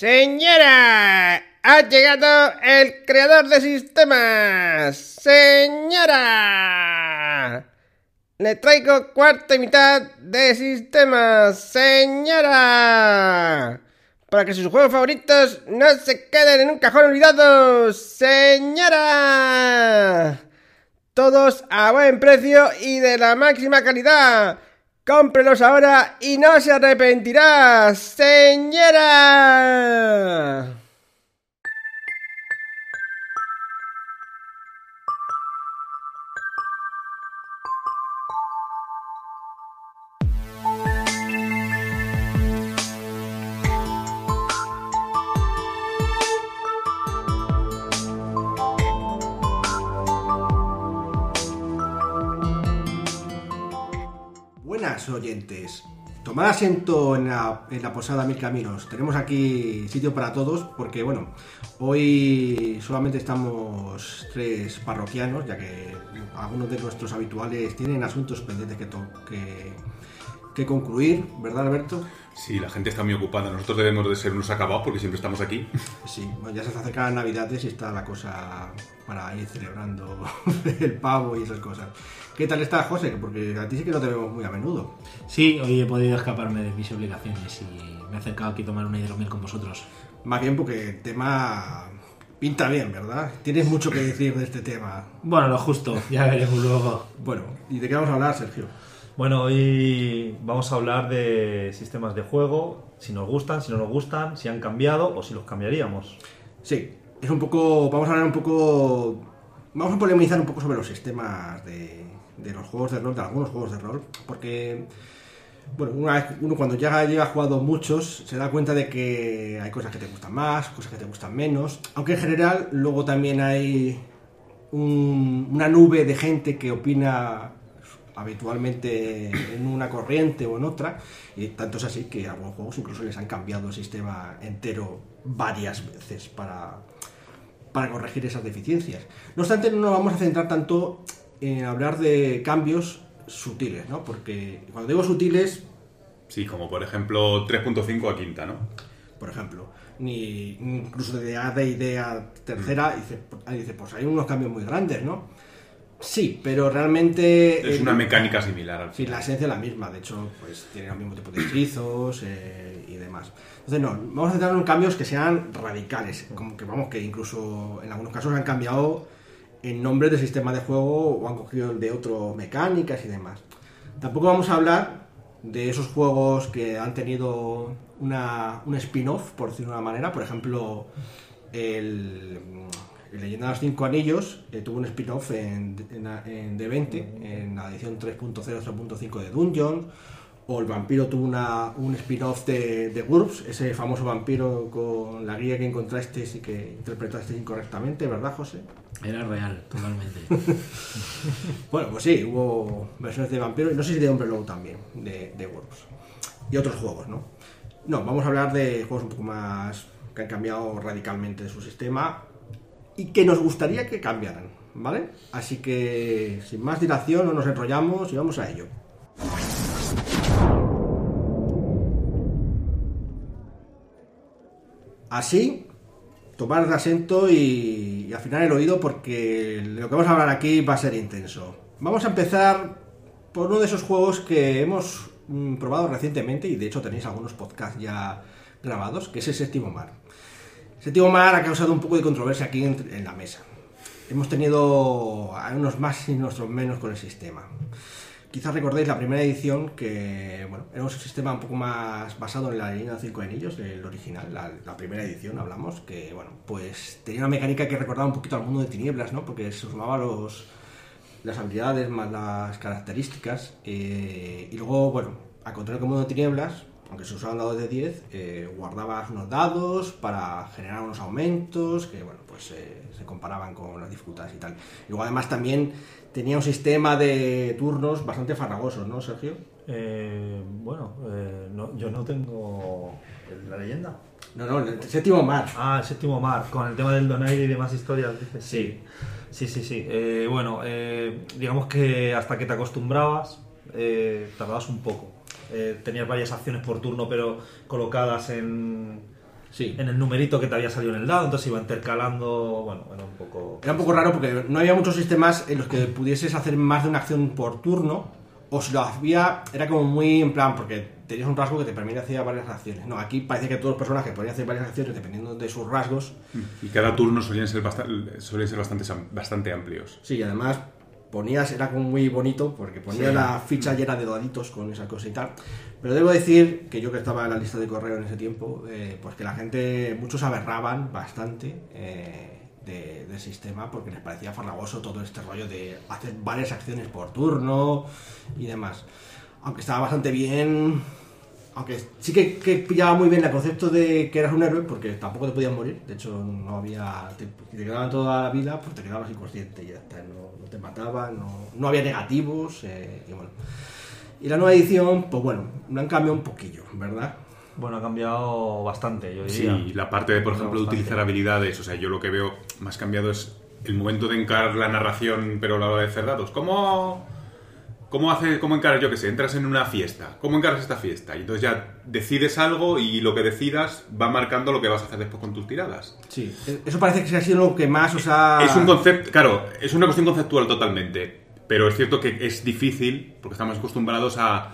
Señora, ha llegado el creador de sistemas. Señora, le traigo cuarta mitad de sistemas. Señora, para que sus juegos favoritos no se queden en un cajón olvidado. Señora, todos a buen precio y de la máxima calidad. Cómprelos ahora y no se arrepentirá, señora. Oyentes. Tomad asiento en la, en la posada Mil Caminos. Tenemos aquí sitio para todos porque, bueno, hoy solamente estamos tres parroquianos, ya que algunos de nuestros habituales tienen asuntos pendientes que, que, que concluir, ¿verdad, Alberto? Sí, la gente está muy ocupada. Nosotros debemos de ser unos acabados porque siempre estamos aquí. Sí, bueno, ya se acercan las Navidades y está la cosa para ir celebrando el pavo y esas cosas. ¿Qué tal estás, José? Porque a ti sí que no te vemos muy a menudo. Sí, hoy he podido escaparme de mis obligaciones y me he acercado aquí a tomar una hidromiel con vosotros. Más bien porque el tema pinta bien, ¿verdad? Tienes mucho que decir de este tema. Bueno, lo justo, ya veremos luego. Bueno, ¿y de qué vamos a hablar, Sergio? Bueno, hoy vamos a hablar de sistemas de juego, si nos gustan, si no nos gustan, si han cambiado o si los cambiaríamos. Sí, es un poco. Vamos a hablar un poco. Vamos a polemizar un poco sobre los sistemas de, de los juegos de rol, de algunos juegos de rol, porque. Bueno, uno cuando ya llega jugado muchos, se da cuenta de que hay cosas que te gustan más, cosas que te gustan menos. Aunque en general, luego también hay un- una nube de gente que opina habitualmente en una corriente o en otra, y tanto es así que algunos juegos incluso les han cambiado el sistema entero varias veces para, para corregir esas deficiencias. No obstante, no nos vamos a centrar tanto en hablar de cambios sutiles, ¿no? Porque cuando digo sutiles, Sí, como por ejemplo 3.5 a quinta, ¿no? por ejemplo, ni incluso de A de idea tercera, dice, ahí dice, pues hay unos cambios muy grandes, ¿no? Sí, pero realmente... Es el- una mecánica similar Sí, la esencia es la misma, de hecho, pues tienen el mismo tipo de hechizos eh, y demás. Entonces, no, vamos a centrarnos en cambios que sean radicales, como que vamos, que incluso en algunos casos han cambiado en nombres del sistema de juego o han cogido el de otro mecánicas y demás. Tampoco vamos a hablar de esos juegos que han tenido una, un spin-off, por decirlo de una manera, por ejemplo, el Leyenda de los Cinco Anillos eh, tuvo un spin-off en, en, en D20, en la edición 3.0, 3.5 de Dungeons, o el vampiro tuvo una, un spin-off de, de GURPS, ese famoso vampiro con la guía que encontraste y que interpretaste incorrectamente, ¿verdad, José? Era real, totalmente. Bueno, pues sí, hubo versiones de vampiro y no sé si de hombre lobo también, de, de GURPS. Y otros juegos, ¿no? No, vamos a hablar de juegos un poco más que han cambiado radicalmente su sistema y que nos gustaría que cambiaran, ¿vale? Así que, sin más dilación, no nos enrollamos y vamos a ello. Así, tomar el asiento y, y afinar el oído porque lo que vamos a hablar aquí va a ser intenso. Vamos a empezar por uno de esos juegos que hemos mm, probado recientemente y de hecho tenéis algunos podcasts ya grabados, que es el séptimo mar. Séptimo mar ha causado un poco de controversia aquí en, la mesa. Hemos tenido unos más y otros menos con el sistema. Quizás recordéis la primera edición que, bueno, era un sistema un poco más basado en la línea de cinco anillos, el original, la, la primera edición hablamos, que, bueno, pues tenía una mecánica que recordaba un poquito al mundo de tinieblas, ¿no? Porque se sumaba los, las habilidades más las características eh, y luego, bueno, al contrario que el mundo de tinieblas, aunque se usaban dados de 10, eh, guardabas unos dados para generar unos aumentos que, bueno, pues eh, se comparaban con las dificultades y tal. Y luego además también tenía un sistema de turnos bastante farragosos, ¿no, Sergio? Eh, bueno, eh, no- yo no tengo la leyenda. No, no, el séptimo mar. Ah, el séptimo mar, con el tema del donaire y demás historias, dices. Sí, sí, sí, sí. Eh, bueno, eh, digamos que hasta que te acostumbrabas, eh, tardabas un poco. Eh, tenías varias acciones por turno, pero colocadas en, Sí. en el numerito que te había salido en el dado, entonces iba intercalando, bueno, era un poco... Era un poco raro porque no había muchos sistemas en los que pudieses hacer más de una acción por turno, o si lo hacía, era como muy en plan, porque tenías un rasgo que te permitía hacer varias acciones. No, aquí parece que todos los personajes podían hacer varias acciones dependiendo de sus rasgos. Y cada turno solían ser, basta- solían ser bastante, bastante amplios. Sí, y además ponías, era como muy bonito, porque ponías la ficha llena de daditos con esa cosa y tal. Pero debo decir que yo que estaba en la lista de correo en ese tiempo, eh, pues que la gente, muchos aberraban bastante eh, de- del sistema porque les parecía farragoso todo este rollo de hacer varias acciones por turno y demás. Aunque estaba bastante bien, aunque sí que, que pillaba muy bien el concepto de que eras un héroe, porque tampoco te podías morir. De hecho, no había. Te, te quedaban toda la vida, pues te quedabas inconsciente y ya está. No, no te mataban, no, no había negativos. eh, y bueno. Y la nueva edición, pues bueno, lo han cambiado un poquillo, ¿verdad? Bueno, ha cambiado bastante, yo diría. Sí, la parte de, por ejemplo, de Bastante. utilizar habilidades. O sea, yo lo que veo más cambiado es el momento de encarar la narración, pero a la hora de hacer dados. ¿Cómo, cómo, hace, cómo encaras, yo qué sé, entras en una fiesta? ¿Cómo encaras esta fiesta? Y entonces ya decides algo y lo que decidas va marcando lo que vas a hacer después con tus tiradas. Sí. Eso parece que ha sido lo que más os ha. Es un concepto, claro, es una cuestión conceptual totalmente, pero es cierto que es difícil porque estamos acostumbrados a,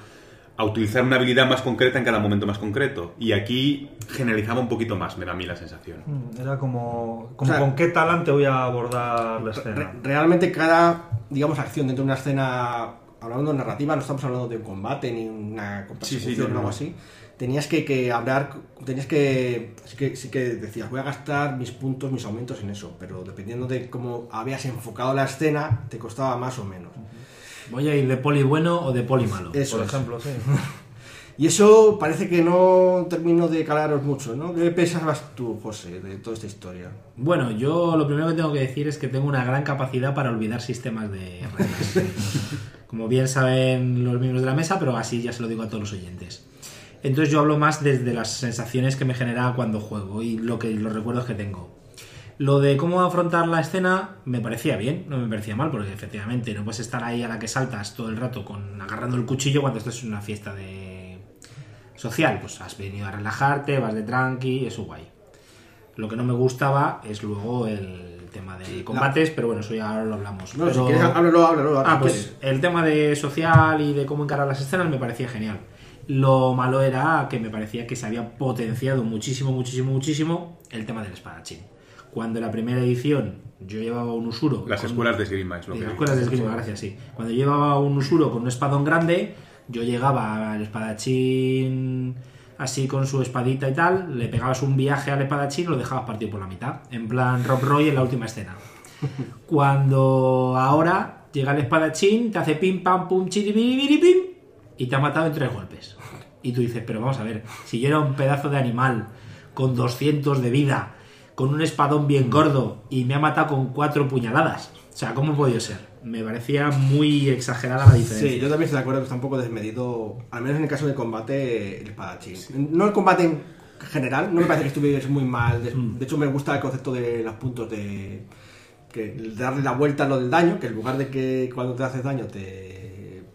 a utilizar una habilidad más concreta en cada momento más concreto. Y aquí generalizaba un poquito más, me da a mí la sensación. Mm, Era como, como O sea, con qué talante voy a abordar la escena. Re- realmente cada, digamos, acción dentro de una escena, hablando de narrativa, no estamos hablando de un combate ni una Sí, sí, persecución no, o algo no. así. Tenías que, que hablar, tenías que sí, que, sí que decías, voy a gastar mis puntos, mis aumentos en eso, pero dependiendo de cómo habías enfocado la escena, te costaba más o menos. Voy a ir de poli bueno o de poli malo. Eso Por es. ejemplo, sí. Y eso parece que no terminó de calaros mucho, ¿no? ¿Qué pensabas tú, José, de toda esta historia? Bueno, yo lo primero que tengo que decir es que tengo una gran capacidad para olvidar sistemas de reglas. Como bien saben los miembros de la mesa, pero así ya se lo digo a todos los oyentes. Entonces yo hablo más desde las sensaciones que me genera cuando juego y lo que los recuerdos que tengo. Lo de cómo afrontar la escena me parecía bien, no me parecía mal, porque efectivamente no puedes estar ahí a la que saltas todo el rato con agarrando el cuchillo cuando estás en una fiesta de social. Pues has venido a relajarte, vas de tranqui, eso guay. Lo que no me gustaba es luego el tema de combates, pero bueno, eso ya ahora lo hablamos. No, Pero- si quieres, háblalo, háblalo. Ah, pues quieres. el tema de social y de cómo encarar las escenas me parecía genial. Lo malo era que me parecía que se había potenciado muchísimo, muchísimo, muchísimo el tema del espadachín. Cuando en la primera edición yo llevaba un usuro. Las con- escuelas de Esgrima es lo que las escuelas de esgrima, gracias, sí. Cuando llevaba un usuro con un espadón grande, yo llegaba al espadachín así con su espadita y tal, le pegabas un viaje al espadachín y lo dejabas partir por la mitad. En plan Rob Roy en la última escena. Cuando ahora llega el espadachín, te hace pim pam pum pim y te ha matado en tres golpes. Y tú dices, pero vamos a ver, si yo era un pedazo de animal con 200 de vida, con un espadón bien gordo y me ha matado con cuatro puñaladas. O sea, ¿cómo puede ser? Me parecía muy exagerada la diferencia. Sí, yo también estoy de acuerdo que está un poco desmedido, al menos en el caso de combate, el espadachín. No el combate en general, no me parece que estuviese muy mal. De, Mm. de hecho, me gusta el concepto de los puntos de. que el darle la vuelta a lo del daño, que en lugar de que cuando te haces daño te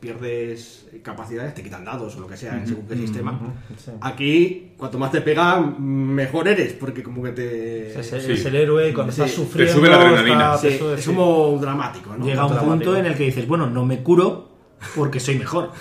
pierdes capacidades, te quitan dados o lo que sea, en según qué sistema. sí. Aquí, cuanto más te pega, mejor eres, porque como que te. Es, el- Sí. es el héroe cuando Sí. estás Te sufriendo. sube la adrenalina. está- Sí, te sube, es sí. como dramático, ¿no? Llega un dramático. punto en el que dices, bueno, no me curo porque soy mejor.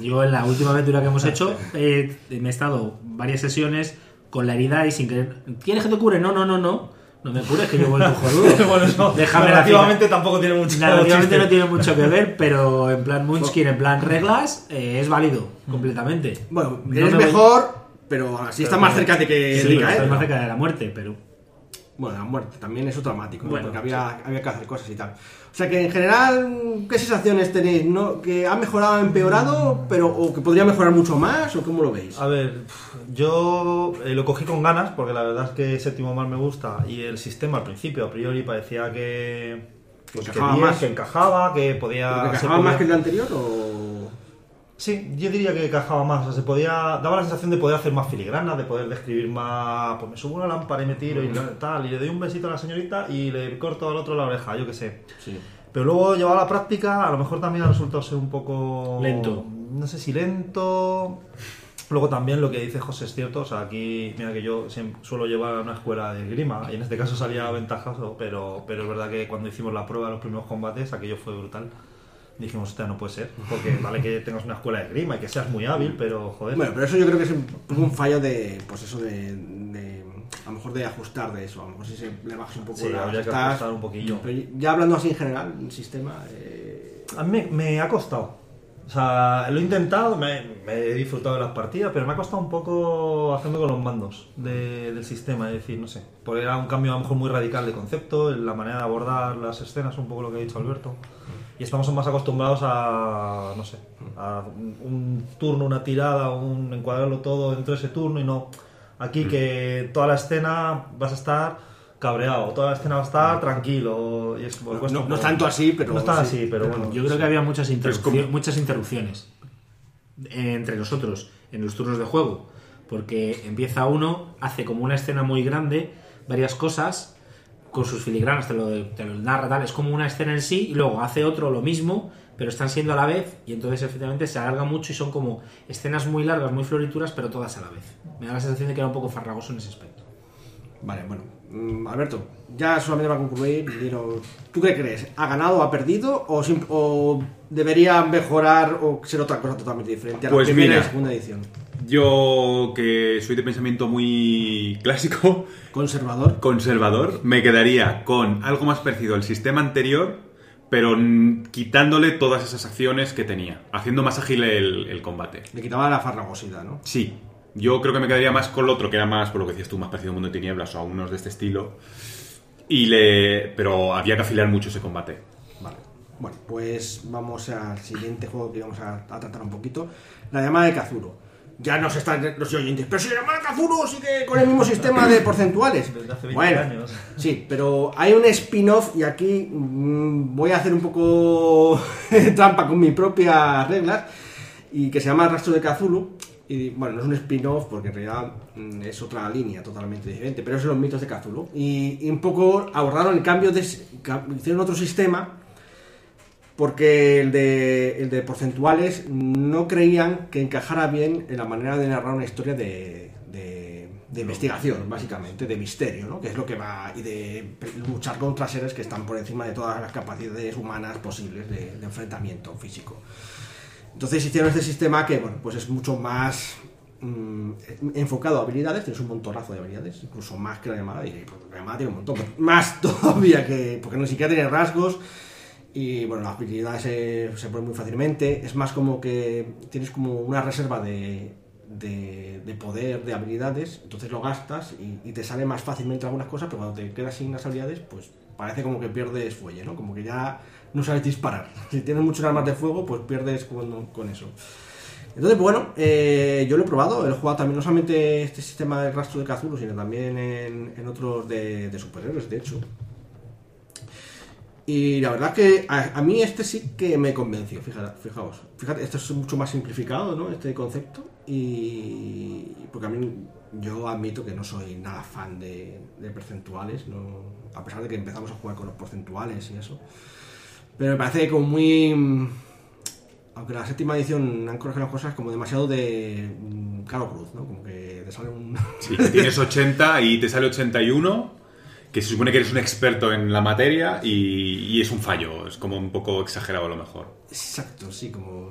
Yo en la última aventura que hemos hecho eh, me he estado varias sesiones con la herida y sin querer. ¿Quieres que te cure? No, no, no, no. No me cures, que yo vuelvo jodudo. bueno, eso Déjame narrativamente tampoco tiene mucho Narrativamente no tiene mucho que ver, pero en plan Munchkin, en plan reglas, eh, es válido completamente. Bueno, No eres me voy- mejor, pero así está más cerca de que Sí, de pero estás ¿no? más cerca de la muerte, pero. Bueno, la muerte también es dramático, ¿no? Bueno, porque había, había que hacer cosas y tal. O sea que en general, ¿qué sensaciones tenéis? ¿No? ¿Que ha mejorado, empeorado, pero o que podría mejorar mucho más? ¿O cómo lo veis? A ver, yo eh, lo cogí con ganas porque la verdad es que Séptimo Mar me gusta y el sistema al principio a priori parecía que, pues, que Encajaba bien, más. que encajaba, que podía... ¿Pero que encajaba podía- más que el anterior o...? Sí, yo diría que encajaba más, o sea, se podía, daba la sensación de poder hacer más filigrana, de poder describir más, pues me subo una lámpara y me tiro y tal, y le doy un besito a la señorita y le corto al otro la oreja, yo qué sé. Sí. Pero luego llevado a la práctica, a lo mejor también ha resultado ser un poco... Lento. No sé si lento... Luego también lo que dice José es cierto, o sea, aquí, mira que yo suelo llevar a una escuela de grima y en este caso salía ventajoso, pero, pero es verdad que cuando hicimos la prueba de los primeros combates, aquello fue brutal. Dijimos, hostia, no puede ser, porque vale que tengas una escuela de grima y que seas muy hábil, pero joder. Bueno, pero eso yo creo que es un, un fallo de, pues eso de, de- a lo mejor de ajustar de eso, a lo mejor si se le bajas un poco Sí, las habría que estas- ajustar un poquillo. Pero ya hablando así en general, el sistema, eh, A mí me, me ha costado. O sea, lo he intentado, me, me he disfrutado de las partidas, pero me ha costado un poco hacerme con los mandos de- del sistema. Es decir, no sé, porque era un cambio a lo mejor muy radical de concepto, en la manera de abordar las escenas, un poco lo que ha dicho Alberto. Y estamos más acostumbrados a, no sé, a un, turno, una tirada, un encuadrarlo todo dentro de ese turno y no. Aquí que toda la escena vas a estar cabreado, toda la escena va a estar tranquilo. Y es, pues, no, cuesta no- un no es poco. tanto así, pero... No es tan sí, así, pero bueno. Yo creo que había muchas, Pero es interrupcio- como- muchas interrupciones entre nosotros en los turnos de juego. Porque empieza uno, hace como una escena muy grande, varias cosas, con sus filigranas, te lo, te lo narra tal. Es como una escena en sí, y luego hace otro lo mismo, pero están siendo a la vez, y entonces efectivamente se alarga mucho y son como escenas muy largas, muy florituras, pero todas a la vez. Me da la sensación de que era un poco farragoso en ese aspecto. Vale, bueno. Mm, Alberto, ya solamente para concluir, dinos, ¿tú qué crees? ¿Ha ganado o ha perdido? ¿O, debería mejorar o ser otra cosa totalmente diferente a la Pues primera y mira. la segunda edición? Yo, que soy de pensamiento muy clásico, ¿Conservador? conservador, me quedaría con algo más parecido al sistema anterior, pero quitándole todas esas acciones que tenía, haciendo más ágil el, el combate. Le quitaba la farragosidad, ¿no? Sí, yo creo que me quedaría más con lo otro, que era más, por lo que decías tú, más parecido a Mundo de Tinieblas o a unos de este estilo. Y le... Pero había que afilar mucho ese combate. Vale. Bueno, pues vamos al siguiente juego que vamos a, a tratar un poquito. La llamada de Kazuro. Ya nos están los oyentes. Pero si la de Kazuro sigue con el mismo sistema de porcentuales. Desde hace 20 bueno, años. sí, pero hay un spin-off y aquí mm, voy a hacer un poco trampa con mis propias reglas y que se llama Rastro de Cthulhu. Y bueno, no es un spin-off porque en realidad mm, es otra línea totalmente diferente, pero es los mitos de Cthulhu. Y, y un poco abordaron el cambio de. Hicieron otro sistema porque el de, el de porcentuales no creían que encajara bien en la manera de narrar una historia de, de- de investigación, básicamente, de misterio, ¿no? que es lo que va, y de luchar contra seres que están por encima de todas las capacidades humanas posibles de, de enfrentamiento físico. Entonces hicieron este sistema que, bueno, pues es mucho más mm, enfocado a habilidades, tienes un montonazo de habilidades, incluso más que la llamada, y la llamada tiene un montón, más todavía que, porque no siquiera tiene rasgos, y bueno, las habilidades se, se ponen muy fácilmente, es más como que tienes como una reserva de, de, de poder, de habilidades, entonces lo gastas y, te sale más fácilmente algunas cosas, pero cuando te quedas sin las habilidades, pues parece como que pierdes fuelle, ¿no? Como que ya no sabes disparar. Si tienes muchas armas de fuego, pues pierdes con, con eso. Entonces, bueno, eh, yo lo he probado, he jugado también no solamente este sistema de rastro de Cthulhu, sino también en, en otros de superhéroes, de hecho. Y la verdad que a, mí este sí que me convenció, fíjate, fijaos. Fíjate, esto es mucho más simplificado, ¿no? Este concepto. Y porque a mí yo admito que no soy nada fan de, de percentuales, ¿no? a pesar de que empezamos a jugar con los porcentuales y eso. Pero me parece como muy... Aunque la séptima edición han corregido las cosas como demasiado de mm, Caro Cruz, ¿no? Como que te sale un... Sí, tienes 80 y te sale 81, que se supone que eres un experto en la materia y, y es un fallo, es como un poco exagerado a lo mejor. Exacto, sí, como.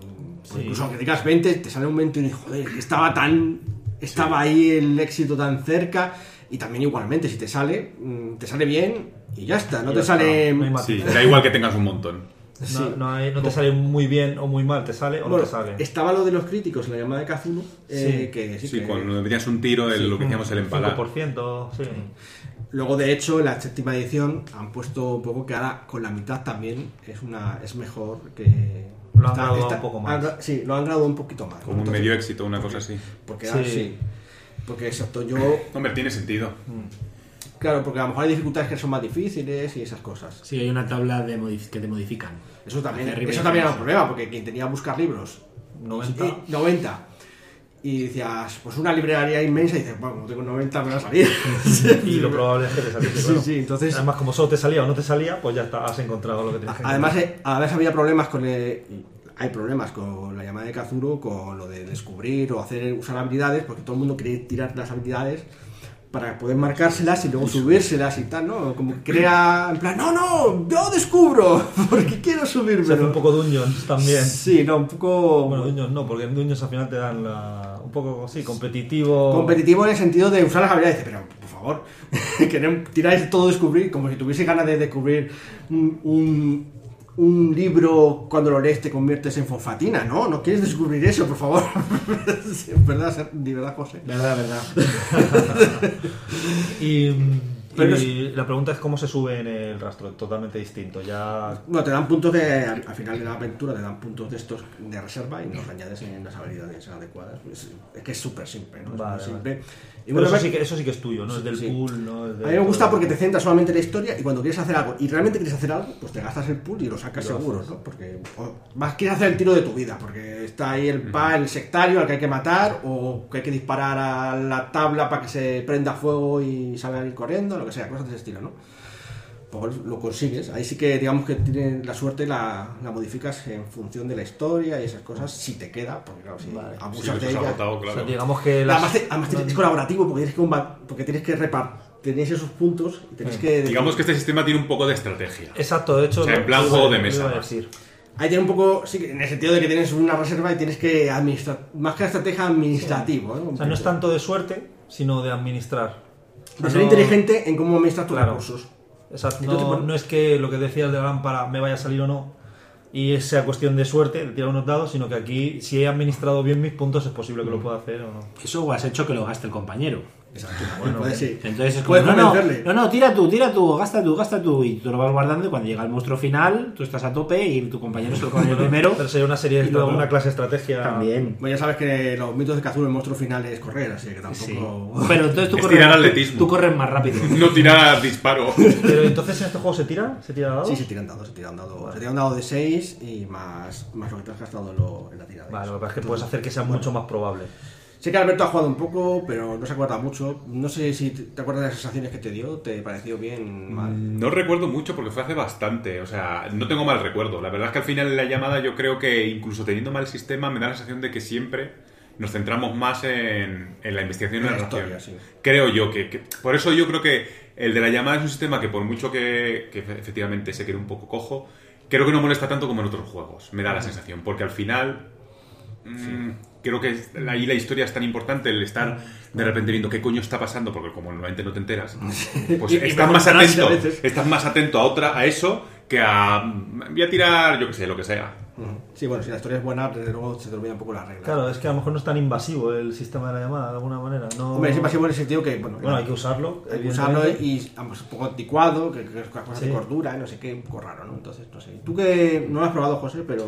Incluso aunque digas 20, te sale un 21 y joder, que estaba tan. Estaba ahí el éxito tan cerca. Y también igualmente, si te sale, mm, te sale bien y ya está. No Y te sale. está, no hay Sí, da igual que tengas un montón. Sí. No, no, hay- no te sale muy bien o muy mal, te sale o no Bueno, te sale. estaba lo de los críticos en la llamada de Kazuno. eh, Sí. que sí, Sí, que- cuando metías un tiro, el- lo que decíamos el empalar. 5%, sí. Luego, de hecho, en la séptima edición han puesto un poco que ahora con la mitad también es una es mejor que. Lo han graduado un poco más. han sí, lo han graduado un poquito más. Como un Entonces, medio éxito, una cosa así. Porque Sí. sí. Porque exacto, yo. Hombre, tiene sentido. Claro, porque a lo mejor hay dificultades que son más difíciles y esas cosas. Sí, hay una tabla de modif- que te modifican. Eso también, eso también era un problema, porque quien tenía que buscar libros 90. y- 90 y decías, pues una librería inmensa y dices, bueno, como tengo 90 me va a salir. Y lo probable es que te saliese, Sí, claro. sí, entonces- Además, como solo te salía o no te salía, pues ya está, has encontrado lo que tenías que Además, encontrar. eh, a veces había problemas con el- hay problemas con la llamada de Kazuro, con lo de descubrir o hacer usar habilidades, porque todo el mundo quiere tirar las habilidades para poder marcárselas y luego subírselas y tal, ¿no? Como que crea, en plan, no, no, yo descubro, porque quiero subirme. Se hace un poco Dungeons también. Sí, no, un poco Bueno, Dungeons no, porque en Dungeons al final te dan la- un poco, sí, competitivo. competitivo en el sentido de usar las habilidades. Pero, por favor, que no tiráis todo descubrir, como si tuviese ganas de descubrir un, un, un libro, cuando lo lees te conviertes en fosfatina, ¿no? No quieres descubrir eso, por favor. Verdad, ser- de verdad, José. Verdad, verdad. Y, Pero y la pregunta es cómo se sube en el rastro, totalmente distinto. Ya Bueno, te dan puntos de. Al, al final de la aventura te dan puntos de estos de reserva y los añades en las habilidades adecuadas. Es, es que es súper simple, ¿no? Es Vale, muy simple. Y bueno, eso sí, que, eso sí que es tuyo, no es del Sí. pool, no es de A mí me gusta porque te centras solamente en la historia y cuando quieres hacer algo y realmente quieres hacer algo, pues te gastas el pool y lo sacas lo seguro, haces. ¿no? Porque o más quieres hacer el tiro de tu vida, porque está ahí el pa, el sectario al que hay que matar o que hay que disparar a la tabla para que se prenda fuego y salgan ir corriendo, lo que sea, cosas de ese estilo, ¿no? Pues lo consigues. Ahí sí que digamos que tiene la suerte la, la modificas en función de la historia y esas cosas si te queda, porque claro, si Vale. Sí, abusas eso de es ella. agotado, O sea, claro. digamos que las- Además, es colaborativo porque tienes que, porque tienes que repartir, tenéis esos puntos y tenéis que... Digamos que este sistema tiene un poco de estrategia. Exacto, de hecho. O sea, en plan juego de mesa, decir. Ahí tiene un poco, sí, en el sentido de que tienes una reserva y tienes que administrar, más que estrategia administrativo. ¿eh? Un O sea, no es tanto de suerte, sino de administrar. De ser inteligente en cómo administras tus Claro. recursos. Exacto, no, es que lo que decías de la lámpara me vaya a salir o no y sea cuestión de suerte, de tirar unos dados, sino que aquí, si he administrado bien mis puntos, es posible que Mm. lo pueda hacer o no. Eso o has hecho que lo gaste el compañero. Exacto. Bueno, puede ser. Entonces es como, no, no, convencerle. no, no, tira tú, tira tú, gasta tú, gasta tú. Y tú lo vas guardando y cuando llega el monstruo final, tú estás a tope y tu compañero se lo come el primero. Pero sería una serie, luego- una clase de estrategia. También. Bueno, ya sabes que los mitos de Kazoo el monstruo final es correr, así que tampoco... Sí. Pero entonces tú Es corres, tirar atletismo. tú corres más rápido. No tirar disparo. Pero entonces en este juego se tira, se tira dados. Sí, se tiran dados, se tiran dados. Se tiran dados de 6 y más, más lo que te has gastado en, lo- en la tirada. Vale, lo que pasa es que puedes hacer que sea mucho más probable. Sé que Alberto ha jugado un poco, pero no se acuerda mucho. No sé si te acuerdas de las sensaciones que te dio, ¿te pareció bien, mal? No recuerdo mucho porque fue hace bastante. O sea, no tengo mal recuerdo. La verdad es que al final en la llamada yo creo que incluso teniendo mal sistema me da la sensación de que siempre nos centramos más en, en la investigación y la la historia, sí. Creo yo que, que- Por eso yo creo que el de la llamada es un sistema que por mucho que, que efe- efectivamente se quede un poco cojo, creo que no molesta tanto como en otros juegos. Me da la sensación. Porque al final... mm, Creo que ahí la historia es tan importante el estar de repente viendo qué coño está pasando, porque como normalmente no te enteras, pues Y- estás más atento, estás más atento a otra, a eso, que a voy a tirar, yo que sé, lo que sea. Sí, bueno, si la historia es buena, desde luego se te olvida un poco las reglas. Claro, es que a lo mejor no es tan invasivo el sistema de la llamada, de alguna manera. No... Hombre, es invasivo en el sentido que, bueno, Bueno, hay que usarlo. hay que usarlo y vamos, un poco anticuado, que, que es cosas Sí. de cordura, no sé qué, un poco raro, ¿no? Entonces, no sé. Tú que no lo has probado, José, pero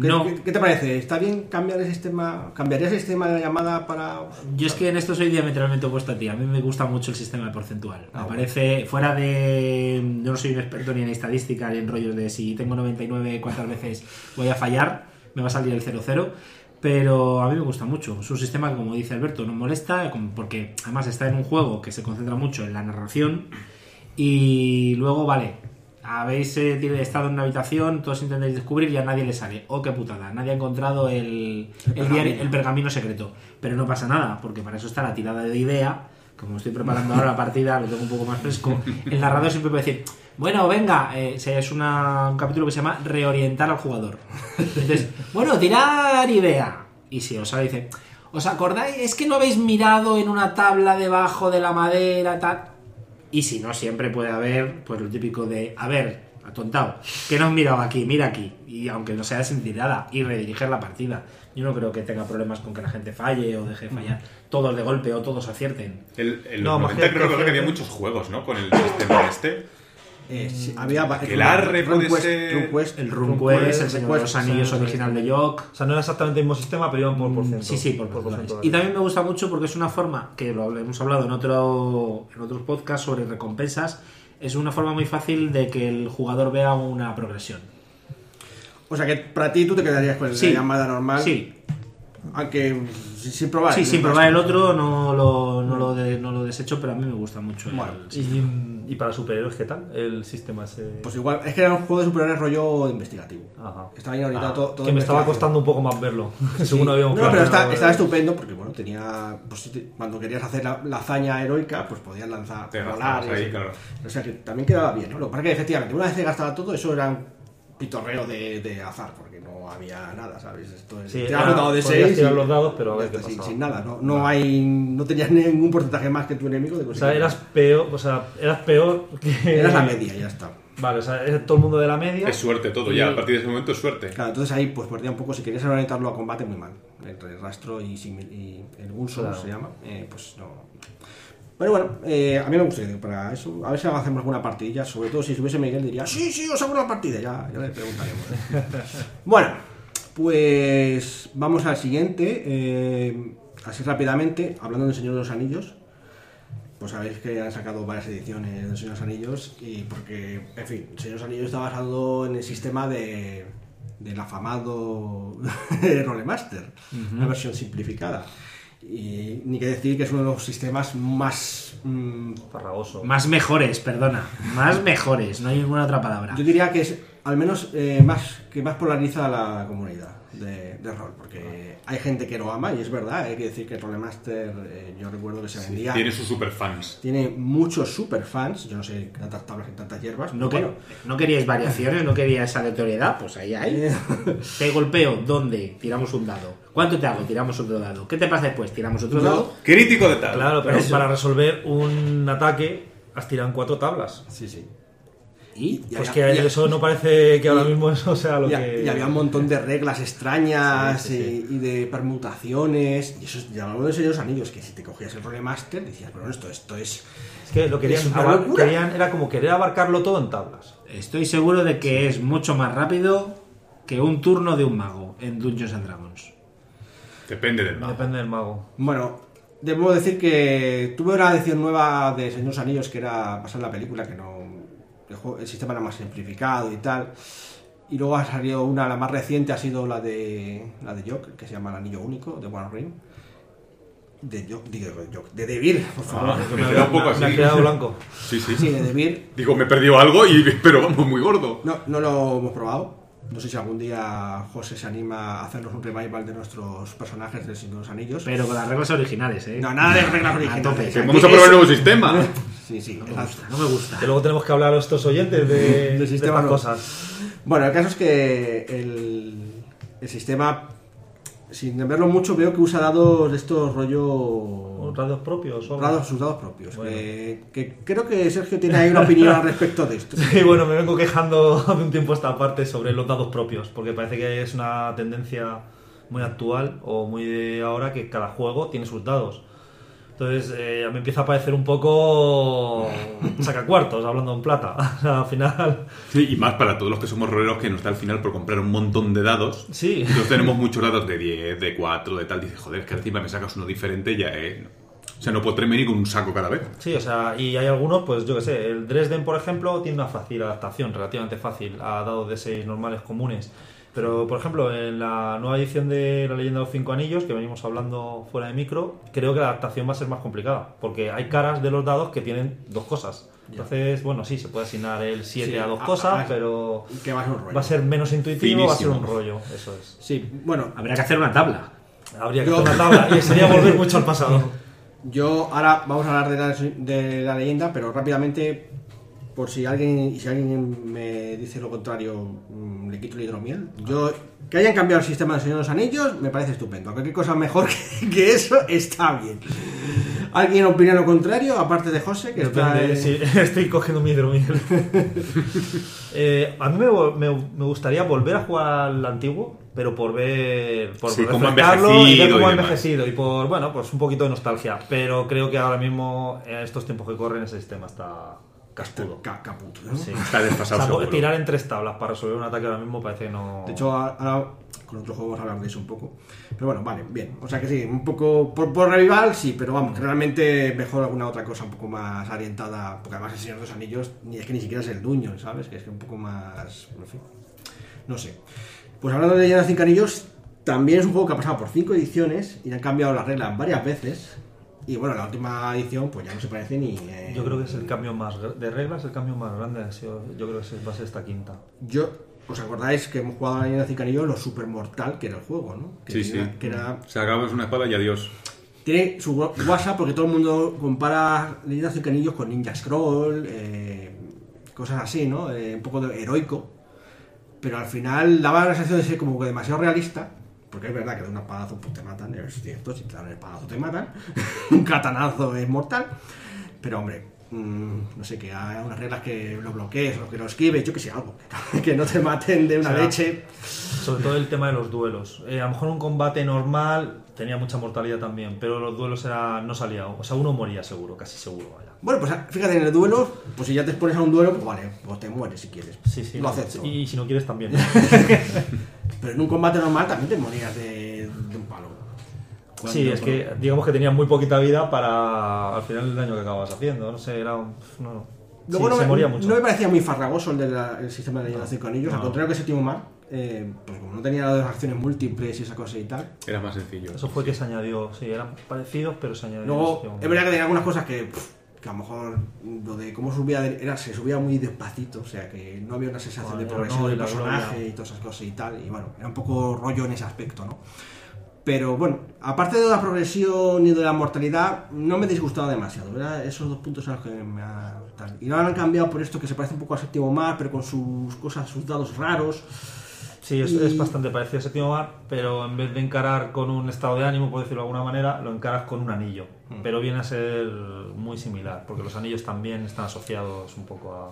¿qué, No. qué- qué te parece? ¿Está bien cambiar el sistema? ¿Cambiarías el sistema de la llamada para...? Yo es que en esto soy diametralmente opuesto a ti. A mí me gusta mucho el sistema porcentual. Ah, me bueno. parece, fuera de. Yo no soy un experto ni en estadística ni en rollos de si tengo 99, cuántas veces voy a fallar, me va a salir el 0-0. Pero a mí me gusta mucho. Es un sistema que, como dice Alberto, no molesta, porque además está en un juego que se concentra mucho en la narración. Y luego, vale, habéis eh, estado en una habitación, todos intentáis descubrir y a nadie le sale. Oh, qué putada, nadie ha encontrado el, el, diario- el pergamino secreto. Pero no pasa nada, porque para eso está la tirada de idea. Como estoy preparando ahora la partida, lo tengo un poco más fresco. El narrador siempre puede decir, bueno, venga, eh, es una- un capítulo que se llama reorientar al jugador. Entonces, bueno, tirar idea. Y si os dice, ¿os acordáis? Es que no habéis mirado en una tabla debajo de la madera, tal. Y si no, siempre puede haber, pues lo típico de, a ver, atontado, que no has mirado aquí, mira aquí. Y aunque no sea sin tirada, y redirigir la partida. Yo no creo que tenga problemas con que la gente falle o deje de fallar todos de golpe o todos acierten. El, en No, los más 90 que- creo que que- había muchos juegos, ¿no? Con el sistema este. Eh, sí, había... El arre puede ser- RunQuest, El RunQuest, el Señor de los Anillos sí, sí. original de Jock. O sea, no era exactamente el mismo sistema, pero iban por porcentaje. Sí, sí, por, porcentajes. porcentaje. Y también me gusta mucho porque es una forma, que lo hemos hablado en, otro, en otros podcasts sobre recompensas, es una forma muy fácil de que el jugador vea una progresión. O sea que para ti tú te quedarías con Sí. la llamada normal. Sí, Aunque sin, sin probar. Sí, el sin probar el otro no lo, no lo, de- no lo desecho, pero a mí me gusta mucho. el- Bueno, Y, y para superhéroes, ¿qué tal? El sistema ese. Pues igual, es que era un juego de superhéroes rollo investigativo. Ajá. Estaba bien ahorita Ah, todo, todo que me estaba costando un poco más verlo. Según Sí. habíamos No, pero está, estaba estupendo porque, bueno, tenía. Pues, cuando querías hacer la, la hazaña heroica, pues podías lanzar. Te volar ahí, claro. O sea que también quedaba bien, ¿no? Lo que pasa es que efectivamente, una vez que gastaba todo, eso era un pitorreo de, de azar, porque no había nada, ¿sabes? Esto es. Sí, te has rotado de podías 6 tirar los dados, pero a ver qué sin, sin nada, ¿no? No hay. No tenías ningún porcentaje más que tu enemigo de O sea, eras peor, o sea, eras peor que. Eras la media, ya está. Vale, o sea, es todo el mundo de la media. Es suerte todo, Y- ya. A partir de ese momento es suerte. Claro, entonces ahí pues perdía un poco, si querías orientarlo a combate, muy mal. Entre rastro y, simil- y el Unso Claro. se llama, eh, pues no. Pero bueno, eh, a mí me gustaría para eso. A ver si hacemos alguna partidilla. Sobre todo si estuviese Miguel diría, sí, sí, os hago una partida. Ya, ya le preguntaremos. bueno, pues vamos al siguiente. eh, así rápidamente, hablando del Señor de los Anillos. Pues sabéis que han sacado varias ediciones de Señor de los Anillos y porque, en fin, el Señor de los Anillos está basado en el sistema de, del afamado Rolemaster, una versión simplificada. Y ni que decir que es uno de los sistemas más... mm, Farragoso. Más mejores, perdona. Más mejores, no hay ninguna otra palabra. yo diría que es al menos eh, más que más polariza a la comunidad de, de rol, porque hay gente que lo ama y es verdad, hay que decir que el Rolemaster, eh, yo recuerdo que se vendía... Tiene sus superfans. Tiene muchos superfans, yo no sé tantas tablas y tantas hierbas, No, que- no queríais variaciones, no queríais aleatoriedad, pues ahí hay. Te golpeo, ¿dónde? Tiramos un dado. ¿Cuánto te hago? Tiramos otro dado. ¿Qué te pasa después? Tiramos otro No. dado. Crítico de tal. Claro, pero Eso. para resolver un ataque has tirado en cuatro tablas. Sí, sí. Y Y Pues había- que y- eso no parece que ahora mismo eso sea lo y, que. y había un montón de reglas extrañas Sí, sí, y de permutaciones. Y eso es llamado de los Anillos, que si te cogías el Rolemaster decías, bueno, esto, esto es. Es que lo querían, abar- querían- era como querer abarcarlo todo en tablas. estoy seguro de que es mucho más rápido que un turno de un mago en Dungeons and Dragons. Depende del mago. Depende del mago. Bueno, debo decir que tuve una edición nueva de Señor de los Anillos que era basada en la película, que no. El, juego- el sistema era más simplificado y tal. Y luego ha salido una, la más reciente ha sido la de la de Jock, que se llama el Anillo Único, de One Ring. De Jock, digo de Jock, de Devir, por favor. Ah, me queda un poco Me ha así. quedado blanco. Sí, sí. Sí, de Devir. Digo, me he perdido algo, y, pero vamos, muy gordo. No, no lo hemos probado. No sé si algún día José se anima a hacernos un revival de nuestros personajes del Señor de los Anillos. Pero con las reglas originales, ¿eh? No, nada de reglas A originales. tope. Que vamos a probar el nuevo sistema. Sí, sí. No me gusta, no me gusta. Que luego tenemos que hablar a nuestros oyentes de, Del de estas no. cosas. Bueno, el caso es que el, el sistema, sin verlo mucho, veo que usa dados de estos rollo... Radios propios. o- Dados, sus dados propios. Bueno. Que, que creo que Sergio tiene ahí una opinión al respecto de esto. Sí, bueno, me vengo quejando de un tiempo esta parte sobre los dados propios, porque parece que es una tendencia muy actual o muy de ahora que cada juego tiene sus dados. Entonces, eh, me empieza a parecer un poco sacacuartos, hablando en plata. O sea, al final, Sí, y más para todos los que somos roleros que nos da al final por comprar un montón de dados. sí. Nosotros tenemos muchos dados de 10, de 4, de tal. Dices, joder, es que encima me sacas uno diferente ya, eh. O sea, no puedo venir con un saco cada vez. Sí, o sea, y hay algunos, pues yo que sé, el Dresden, por ejemplo, tiene una fácil adaptación, relativamente fácil, a dados de 6 normales comunes. Pero, por ejemplo, en la nueva edición de La leyenda de los cinco anillos, que venimos hablando fuera de micro, creo que la adaptación va a ser más complicada, porque hay caras de los dados que tienen dos cosas. Entonces, bueno, sí, se puede asignar el 7 Sí, a dos a- cosas, a- pero Que va a ser un rollo. va a ser menos intuitivo, va a ser un Finísimo. rollo, eso es. Sí, bueno, Habría que hacer una tabla. Habría que Yo- hacer una tabla y sería volver mucho al pasado. yo ahora vamos a hablar de la, de la leyenda, pero rápidamente, por si alguien, si alguien me dice lo contrario, mm, le quito el hidromiel. Yo, que hayan cambiado el sistema de Señor de los Anillos, me parece estupendo. Cualquier cosa mejor que, que eso está bien. ¿Alguien opina lo contrario, aparte de José? Que está Depende, sí, estoy cogiendo mi hidromiel. Eh, a mí me, me- me gustaría volver a jugar al antiguo, pero por ver. Por Sí, cómo ha refrescarlo y ver envejecido cómo ha y envejecido. Y por, bueno, pues un poquito de nostalgia. Pero creo que ahora mismo, en estos tiempos que corren, ese sistema está cascudo. Ca- caput, ¿no? Sí. Está O desfasado sea, seguro. tirar en tres tablas para resolver un ataque ahora mismo parece que no. De hecho, ahora con otro juego vamos a hablar de eso un poco. Pero bueno, vale, bien. O sea que sí, un poco por, por revival, sí, pero vamos, que realmente mejor alguna otra cosa un poco más orientada. Porque además el Señor de los Anillos ni es que ni siquiera es el Dungeon, ¿sabes? Que es que un poco más. En fin. No sé. Pues hablando de Leyendas Cinco Anillos, También es un juego que ha pasado por cinco ediciones y han cambiado las reglas varias veces. Y bueno, la última edición pues ya no se parece ni... eh, Yo creo que es el cambio más de reglas, el cambio más grande ha sido, yo creo que va a ser esta quinta. Yo, ¿os acordáis que hemos jugado a la de Anillos lo super mortal que era el juego, ¿no? Que Sí, tenía- sí. Que era, Se acabas una espada y adiós. tiene su WhatsApp porque todo el mundo compara leyenda de Cinco Anillos con Ninja Scroll, eh, cosas así, ¿no? Eh, un poco de heroico. Pero al final daba la sensación de ser como que demasiado realista. Porque es verdad que de un espadazo pues te matan, es cierto, si te dan el espadazo te matan. un katanazo es mortal. Pero hombre, mm, no sé, que haya unas reglas que lo bloquees o que lo esquives, yo que sé, algo. que no te maten de una O sea, leche. Sobre todo el tema de los duelos. Eh, a lo mejor un combate normal tenía mucha mortalidad también, pero los duelos era, no salía. O sea, uno moría seguro, casi seguro. Vaya. Bueno, pues fíjate, en el duelo, pues si ya te expones a un duelo, pues vale, pues te mueres si quieres. Sí, sí. Lo acepto. Y si no quieres también. Pero en un combate normal también te morías de, de un palo. sí, es que digamos que tenías muy poquita vida para al final el daño que acabas haciendo. No sé, era un... No, no. Luego Sí, no, se me, moría mucho. no me parecía muy farragoso el del el sistema de leyenda de cinco anillos, al No. contrario que Séptimo Mar, eh, pues como no tenía las acciones múltiples y esa cosa y tal. Era más sencillo. Eso fue que se añadió. Sí, eran parecidos, pero se añadió. Luego, es verdad que tenía algunas cosas que, pff, que a lo mejor lo de cómo subía, era, se subía muy despacito, o sea que no había una sensación de progresión no, del personaje y todas esas cosas y tal, y bueno, era un poco rollo en ese aspecto, ¿no? Pero bueno, aparte de la progresión y de la mortalidad, no me disgustaba demasiado. ¿verdad? Esos dos puntos son los que me ha... Y ahora han cambiado por esto que se parece un poco a Séptimo Mar, pero con sus cosas, sus dados raros. Sí, es, Y- es bastante parecido a Séptimo Mar, pero en vez de encarar con un estado de ánimo, por decirlo de alguna manera, lo encaras con un anillo. Mm. Pero viene a ser muy similar, porque los anillos también están asociados un poco a...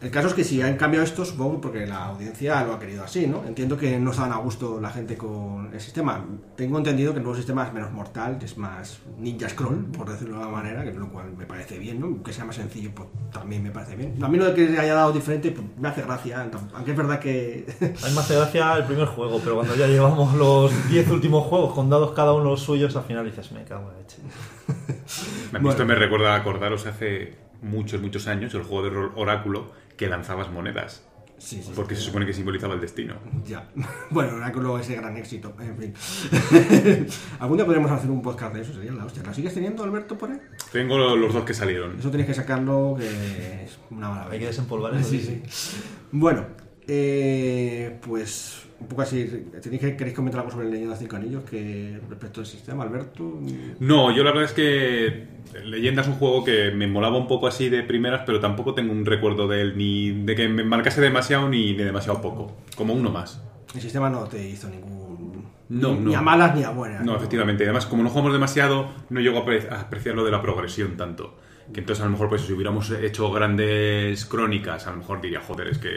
El caso es que si han cambiado esto, supongo porque la audiencia lo ha querido así, ¿no? Entiendo que no estaban a gusto la gente con el sistema. Tengo entendido que el nuevo sistema es menos mortal, es más ninja scroll, por decirlo de alguna manera, que lo cual me parece bien, ¿no? Que sea más sencillo, pues también me parece bien. A mí lo de que se haya dado diferente, pues, me hace gracia, aunque es verdad que... A mí me hace gracia el primer juego, pero cuando ya llevamos los 10 últimos juegos con dados cada uno los suyos, al final dices, me cago en la leche. Mí esto me recuerda acordaros hace muchos, muchos años el juego de rol Oráculo que lanzabas monedas. sí, sí, Porque se supone que simbolizaba el destino. Ya. Bueno, Oráculo ese gran éxito, en fin. Algún día podríamos hacer un podcast de eso, sería la hostia. ¿La sigues teniendo, Alberto, por ahí? Tengo los dos que salieron. Eso tenéis que sacarlo, que es una maravilla. Hay que desempolvar eso. Sí, sí. Bueno, eh, pues un poco así. ¿Tenéis que, ¿Queréis comentar algo sobre el Leyenda de Cinco Anillos que respecto al sistema, Alberto? No, yo la verdad es que Leyenda es un juego que me molaba un poco así de primeras, pero tampoco tengo un recuerdo de él ni de que me marcase demasiado ni de demasiado poco. Como uno más. El sistema no te hizo ningún. No, ni, no. ni a malas ni a buenas. No, efectivamente. Además, como no jugamos demasiado, no llego a apreciar lo de la progresión tanto. Que entonces, a lo mejor, pues si hubiéramos hecho grandes crónicas, a lo mejor diría, joder, es que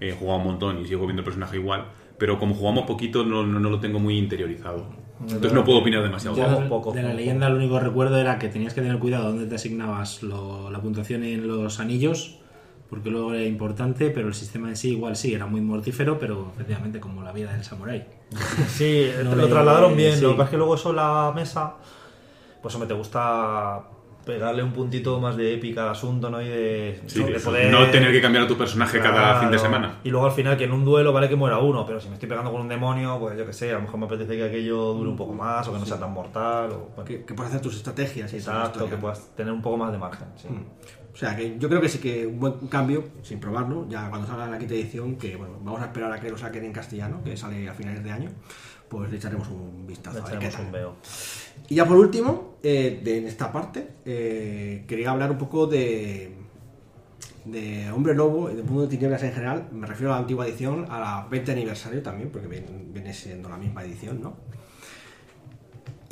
he jugado un montón y sigo viendo el personaje igual. Pero como jugamos poquito, no, no, no lo tengo muy interiorizado. Entonces, no puedo opinar demasiado. Yo poco, de la poco. leyenda lo único que recuerdo era que tenías que tener cuidado donde te asignabas lo- la puntuación en los anillos, porque luego era importante, pero el sistema en sí igual sí, era muy mortífero, pero efectivamente como la vida del samurái. Sí, No lo le- trasladaron bien. sí. Lo que pasa es que luego eso la mesa, pues hombre, te gusta pegarle un puntito más de épica al asunto, ¿no? Y de, Sí, de eso, poder- No tener que cambiar a tu personaje cada fin de semana. Y luego al final que en un duelo vale que muera uno, pero si me estoy pegando con un demonio, pues yo que sé, a lo mejor me apetece que aquello dure un poco más o que no sea tan mortal. O, bueno, Que, que puedes hacer tus estrategias y exacto, que puedas tener un poco más de margen. sí. O sea, que yo creo que sí que un buen cambio, sin probarlo, ya cuando salga la quinta edición, que bueno, vamos a esperar a que lo saquen en castellano, que sale a finales de año, pues le echaremos un vistazo. Le a ver qué echaremos un veo. Y ya por último, eh, de, en esta parte, eh, quería hablar un poco de, de Hombre Lobo y de Mundo de Tinieblas en general. Me refiero a la antigua edición, a la 20 aniversario también, porque viene, viene siendo la misma edición, ¿no?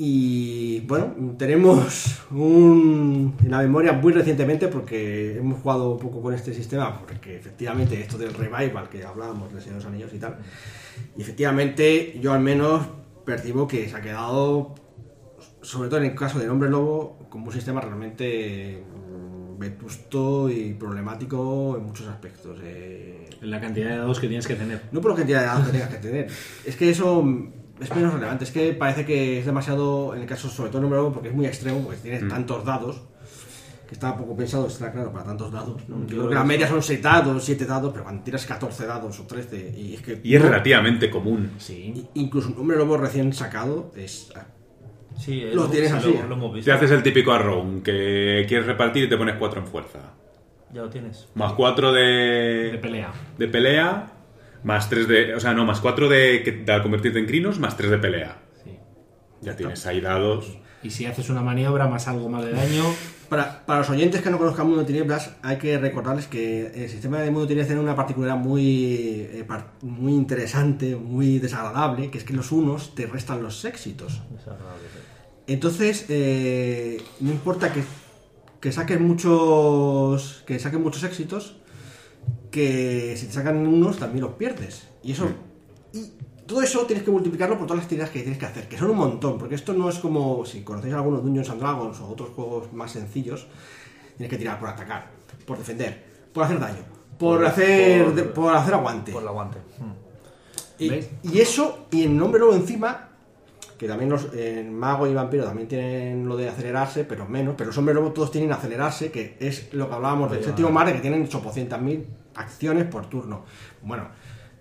Y bueno, tenemos un, en la memoria muy recientemente, porque hemos jugado un poco con este sistema, porque efectivamente esto del revival que hablábamos de Señor de los Anillos y tal, y efectivamente yo al menos percibo que se ha quedado sobre todo en el caso del hombre lobo, como un sistema realmente mm, vetusto y problemático en muchos aspectos. Eh, La cantidad de dados que tienes que tener. no por la cantidad de dados que tengas que tener, es que eso es menos relevante. Es que parece que es demasiado, en el caso sobre todo hombre lobo, porque es muy extremo, porque tienes tantos dados, que está poco pensado, está claro, para tantos dados. ¿no? Yo Yo creo que la media son 6 dados, 7 dados, pero cuando tiras 14 dados o 13, y es que. Y es no- relativamente común. Sí. Incluso un hombre lobo recién sacado es. Sí, Lo tienes sí, así, Lo, lo hemos visto. Te haces el típico arrow que quieres repartir y te pones 4 en fuerza. Ya lo tienes. Más 4 de, De pelea. de pelea, más 3 de. O sea, no, más 4 de, que- de convertirte en crinos, más 3 de pelea. Sí. Ya tienes ahí dados. Y si haces una maniobra más algo más de daño, Para, para los oyentes que no conozcan Mundo Tinieblas, hay que recordarles que el sistema de Mundo Tinieblas tiene una particularidad muy, eh, par- muy interesante, muy desagradable, que es que los unos te restan los éxitos. Desagradable, sí. Entonces, eh, no importa que, que saques muchos que saquen muchos éxitos, que si te sacan unos también los pierdes. Y eso y todo eso tienes que multiplicarlo por todas las tiradas que tienes que hacer, que son un montón, porque esto no es como si conocéis algunos Dungeons and Dragons o otros juegos más sencillos, tienes que tirar por atacar, por defender, por hacer daño, por, Por- hacer por- de- por hacer aguante. Por el aguante. Mm. Y, eso, y en nombre luego encima, que también los en mago y vampiro también tienen lo de acelerarse, pero menos, pero los hombres lobo todos tienen acelerarse, que es lo que hablábamos del séptimo mar, que tienen 800.000 acciones por turno. Bueno,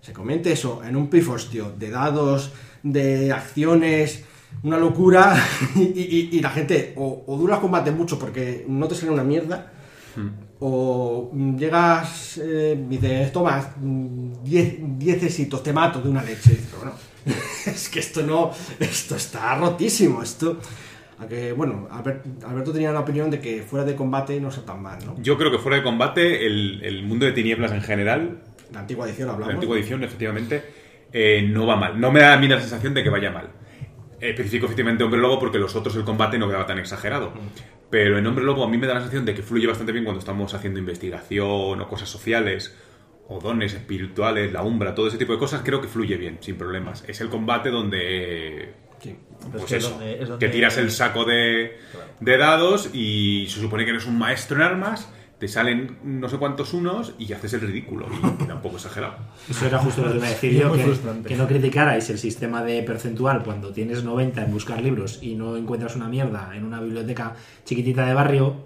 se comente eso en un pifostio de dados, de acciones, una locura, y, y- y la gente o, o dura el combate mucho porque no te sale una mierda, o mm, llegas, eh, dices, toma, 10 éxitos, te mato de una leche. Y dices, pero bueno, es que esto no, esto está rotísimo, esto... Aunque, bueno, Albert- Alberto tenía la opinión de que fuera de combate no está tan mal, ¿no? Yo creo que fuera de combate, el, el mundo de tinieblas en general, La antigua edición la hablamos. antigua edición, efectivamente, eh, no va mal. No me da a mí la sensación de que vaya mal. Especifico efectivamente Hombre Lobo porque los otros el combate no quedaba tan exagerado. Pero en Hombre Lobo a mí me da la sensación de que fluye bastante bien cuando estamos haciendo investigación o cosas sociales o dones espirituales, la umbra, todo ese tipo de cosas, creo que fluye bien, sin problemas. Es el combate donde Sí. Pues que es eso, donde- es donde- que tiras el saco de, de dados y se supone que eres un maestro en armas, te salen no sé cuántos unos y haces el ridículo. Y tampoco exagerado. eso era justo lo que iba a decir yo, que, que no criticarais el sistema de percentual cuando tienes 90 en buscar libros y no encuentras una mierda en una biblioteca chiquitita de barrio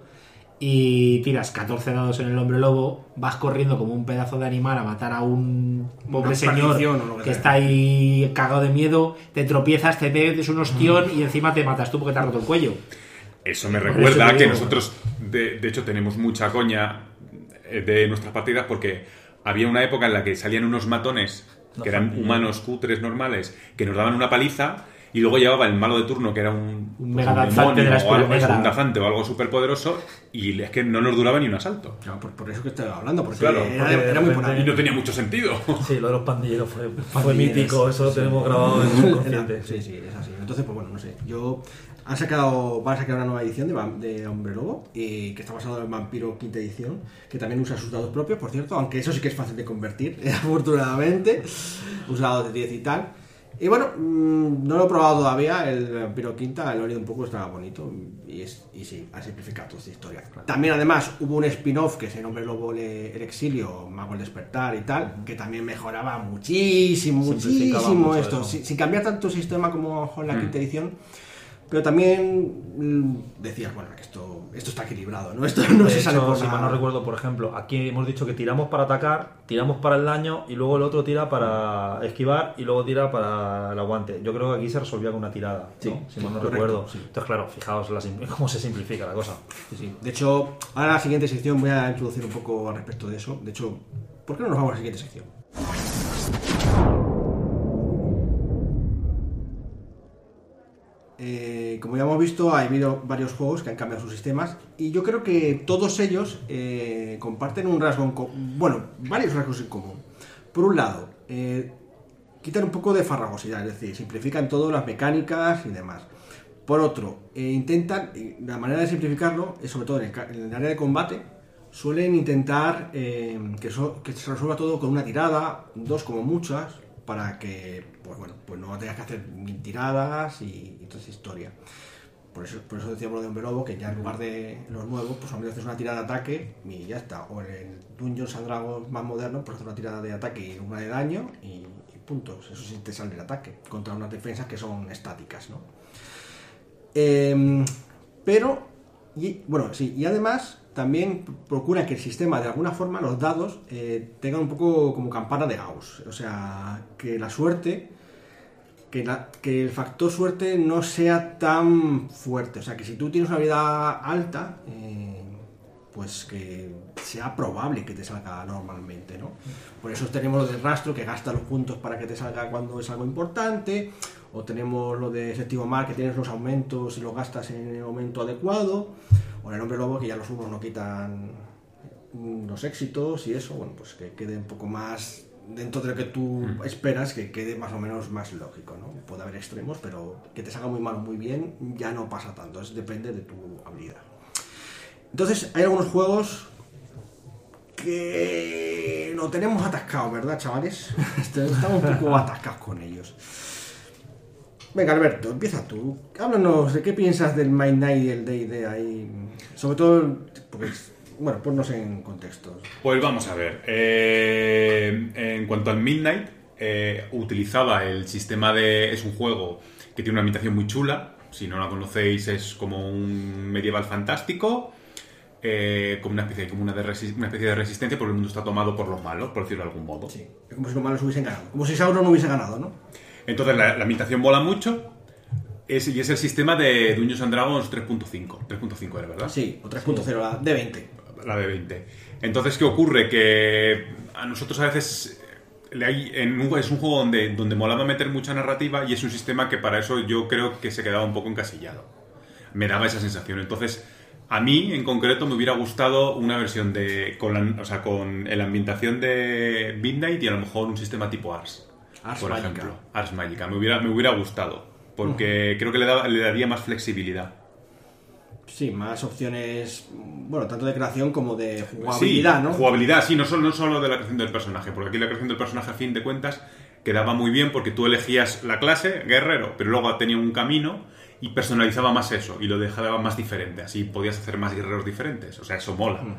y tiras 14 dados en el hombre lobo, vas corriendo como un pedazo de animal a matar a un pobre señor que está ahí cagado de miedo, te tropiezas, te metes un ostión y encima te matas tú porque te has roto el cuello. Eso me recuerda eso que digo. nosotros, de, de hecho, tenemos mucha coña eh, de nuestras partidas porque había una época en la que salían unos matones que eran humanos cutres normales que nos daban una paliza y luego llevaba el malo de turno que era un, Un pues, de la o algo, un danzante o algo súper poderoso y es que no nos duraba ni un asalto. Claro, por, por eso que estoy hablando, porque Claro, era, porque de era muy por. Y no tenía mucho sentido. Sí, lo de los pandilleros fue, mítico, eso lo tenemos grabado en el subconsciente. Era- Sí, sí, es así. Entonces, pues bueno, no sé. Yo. Han sacado, van a sacar una nueva edición de, Vam- de Hombre Lobo, y que está basado en Vampiro quinta edición, que también usa sus dados propios, por cierto, aunque eso sí que es fácil de convertir, afortunadamente. Usa dados de 10 y tal. Y bueno, mm, no lo he probado todavía, el Vampiro quinta, he leído un poco, estaba bonito, y, es, y sí, ha simplificado toda esta historia. También, además, hubo un spin-off que es el Hombre Lobo le- el exilio, Mago el despertar y tal, que también mejoraba muchísimo, muchísimo esto, sin, sin cambiar tanto el sistema como en la quinta edición. Pero también mm, decías, bueno, que esto, esto está equilibrado, ¿no? Esto no De se sale hecho, por si mal no recuerdo, por ejemplo, aquí hemos dicho que tiramos para atacar, tiramos para el daño y luego el otro tira para esquivar y luego tira para el aguante. Yo creo que aquí se resolvía con una tirada, ¿no? Sí, si mal no correcto, recuerdo. sí. Entonces, claro, fijaos la cómo se simplifica la cosa. Sí. De hecho, ahora en la siguiente sección voy a introducir un poco al respecto de eso. De hecho, ¿por qué no nos vamos a la siguiente sección? Eh, como ya hemos visto, ha habido varios juegos que han cambiado sus sistemas y yo creo que todos ellos eh, comparten un rasgo, bueno, varios rasgos en común. Por un lado, eh, quitan un poco de farragosidad, es decir, simplifican todo, las mecánicas y demás. Por otro, eh, intentan, la manera de simplificarlo es sobre todo en el, área de combate, suelen intentar eh, que, se resuelva todo con una tirada, dos como muchas, para que, pues bueno, pues no tengas que hacer mil tiradas y toda esa historia. Por eso, por eso decíamos lo de Hombre Lobo, que ya en lugar de los nuevos, pues hombre, haces una tirada de ataque y ya está. O en el Dungeons and Dragons más moderno, pues haces una tirada de ataque y una de daño y, y puntos. Eso sí te sale el ataque, contra unas defensas que son estáticas, ¿no? Em, pero bueno, sí, y además también procura que el sistema, de alguna forma, los dados eh, tengan un poco como campana de Gauss. O sea, que la suerte, que, el factor suerte no sea tan fuerte. O sea, que si tú tienes una habilidad alta, eh, pues que sea probable que te salga normalmente, ¿no? Por eso tenemos lo del rastro, que gasta los puntos para que te salga cuando es algo importante. O tenemos lo de efectivo mar, que tienes los aumentos y los gastas en el momento adecuado. O en el hombre lobo, que ya los humos no quitan los éxitos y eso, bueno, pues que quede un poco más dentro de lo que tú esperas, que quede más o menos más lógico, ¿no? Puede haber extremos, pero que te salga muy mal o muy bien ya no pasa tanto, es depende de tu habilidad. Entonces, hay algunos juegos que lo tenemos atascado, ¿verdad, chavales? Estamos un poco atascados con ellos. Venga, Alberto, empieza tú. Háblanos de qué piensas del My Night y el Day de ahí. Sobre todo, porque, bueno, ponnos en contexto. Pues vamos a ver. eh, en cuanto al Midnight, eh, utilizaba el sistema de. Es un juego que tiene una ambientación muy chula. Si no la conocéis, es como un medieval fantástico. eh, como una especie, como una, de una especie de resistencia, porque el mundo está tomado por los malos, por decirlo de algún modo. Sí, es como si los malos hubiesen ganado. Como si Sauron no hubiese ganado, ¿no? Entonces la, la ambientación mola mucho. Es, y es el sistema de Dungeons and Dragons 3.5. 3.5 era, ¿verdad? Sí, o 3.0, la de 20. La de 20. Entonces, ¿qué ocurre? Que a nosotros a veces le hay- en un- es un juego donde, donde molaba meter mucha narrativa y es un sistema que para eso yo creo que se quedaba un poco encasillado. Me daba esa sensación. Entonces, a mí en concreto me hubiera gustado una versión de con la, o sea, con la ambientación de Midnight y a lo mejor un sistema tipo Ars. Ars por Magica. ejemplo. Ars Magica. Me hubiera, me hubiera gustado. Porque creo que le, daba- le daría más flexibilidad. Sí, más opciones, bueno, tanto de creación como de jugabilidad, sí, ¿no? Jugabilidad, sí, no solo, no solo de la creación del personaje, porque aquí la creación del personaje, a fin de cuentas, quedaba muy bien porque tú elegías la clase, guerrero, pero luego tenía un camino y personalizaba más eso y lo dejaba más diferente. Así podías hacer más guerreros diferentes. O sea, eso mola. Mm.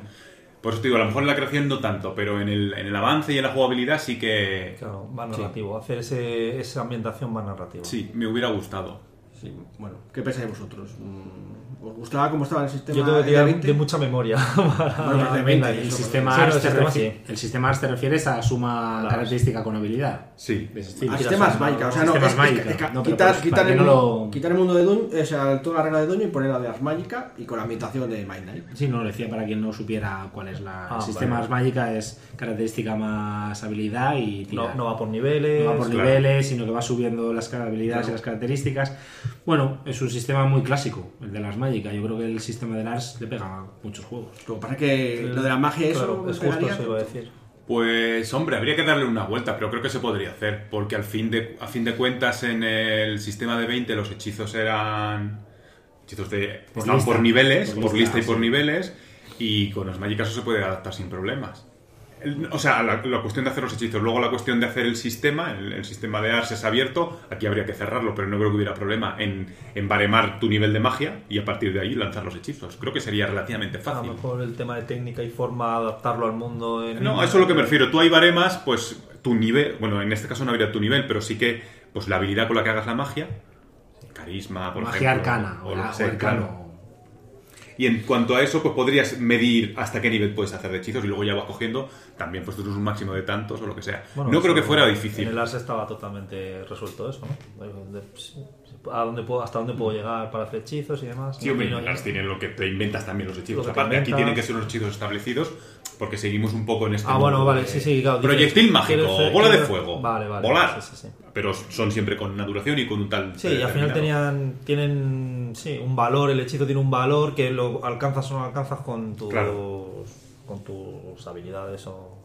Por eso te digo, a lo mejor en la creación no tanto, pero en el, en el avance y en la jugabilidad sí que. Claro, más narrativo. Hacer ese, esa ambientación más narrativa. Sí, me hubiera gustado. Sí, bueno, ¿qué pensáis vosotros? Mm, ¿Os gustaba cómo estaba el sistema Yo tengo que de tirar 20? de mucha memoria. para- Bueno, de 20, el, eso, sistema sí, no, ARS el te sistema sí. el sistema ARS te refieres a suma Claro. característica con habilidad. Sí. Ah, sistemas mágica, o sea, no, Sistemas es, mágica. es- es- No, pero quitar, pues, quitar el, no lo- quitar el mundo de Dune, o sea, toda la regla de Dune y poner la de Ars Magica y con la ambientación de Mind Night. Sí, no, lo decía para quien no supiera cuál es la. Ah, el sistema vale. ARS mágica es característica más habilidad y No, no va por niveles. No va por claro. niveles, sino que va subiendo las habilidades Claro. y las características. Bueno, es un sistema muy clásico, el de las mágicas. Yo creo que el sistema de Lars le pega a muchos juegos. Lo que pasa es que lo de la magia, eso Claro, es justo iba a decir. Pues hombre, habría que darle una vuelta, pero creo que se podría hacer, porque al fin de, a fin de cuentas en el sistema de 20 los hechizos eran hechizos de Por estaban lista. por niveles, Por por, lista, lista y por sí. niveles, y con las mágicas eso se puede adaptar sin problemas. O sea, la, la cuestión de hacer los hechizos, luego la cuestión de hacer el sistema, el, el sistema de Ars es abierto, aquí habría que cerrarlo, pero no creo que hubiera problema en, en baremar tu nivel de magia y a partir de ahí lanzar los hechizos. Creo que sería relativamente A lo fácil. mejor el tema de técnica y forma, adaptarlo al mundo. En No, a eso es lo que me refiero. Tú hay baremas, pues tu nivel, bueno, en este caso no habría tu nivel, pero sí que pues la habilidad con la que hagas la magia, carisma, por Magia ejemplo, arcana o, o la- o arcano. Y en cuanto a eso, pues podrías medir hasta qué nivel puedes hacer de hechizos y luego ya vas cogiendo también pues tú tienes un máximo de tantos o lo que sea. Bueno, no creo que fuera En difícil. el Ars estaba totalmente resuelto eso, ¿no? A dónde puedo, hasta dónde puedo llegar para hacer hechizos y demás. Sí, hombre, no- tienen lo que te inventas también los hechizos. Lo Aparte, aquí tienen que ser unos hechizos establecidos porque seguimos un poco en este Ah, bueno, vale, sí, sí, claro. dices, Proyectil mágico, bola de fuego, Vale, vale. volar. Sí, sí, sí. Pero son siempre con una duración y con un tal. Sí, y al final tenían, tienen sí, un valor, el hechizo tiene un valor que lo alcanzas o no alcanzas con tus, Claro. con tus habilidades o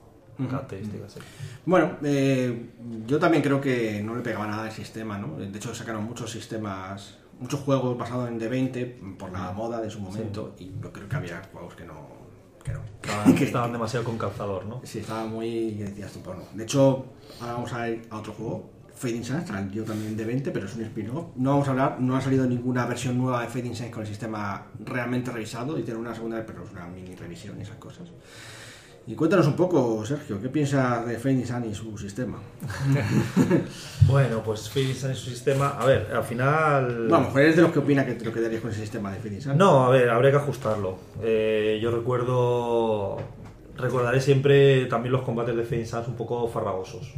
características. sí. Bueno, eh, yo también creo que no le pegaba nada al sistema, ¿no? De hecho, sacaron muchos sistemas, muchos juegos basados en D20 por la moda de su momento y yo creo que había juegos que no... Que no. Estaban, Que- estaban demasiado con calzador, ¿no? Sí, estaba muy... decías tú, bueno. De hecho, ahora vamos a ir a otro juego. Fading Suns, salió también de 20, pero es un spin-off. No vamos a hablar, no ha salido ninguna versión nueva de Fading Suns con el sistema realmente revisado. Y tiene una segunda, pero es una mini revisión y esas cosas. Y cuéntanos un poco, Sergio, ¿qué piensas de Phoenix Sun y su sistema? Bueno, pues Phoenix Sun y su sistema. A ver, al final. Lo mejor eres de los que opina que te lo quedarías con ese sistema de Phoenix Sun. No, a ver, habría que ajustarlo. Eh, yo recuerdo. Recordaré siempre también los combates de Phoenix Suns un poco farragosos.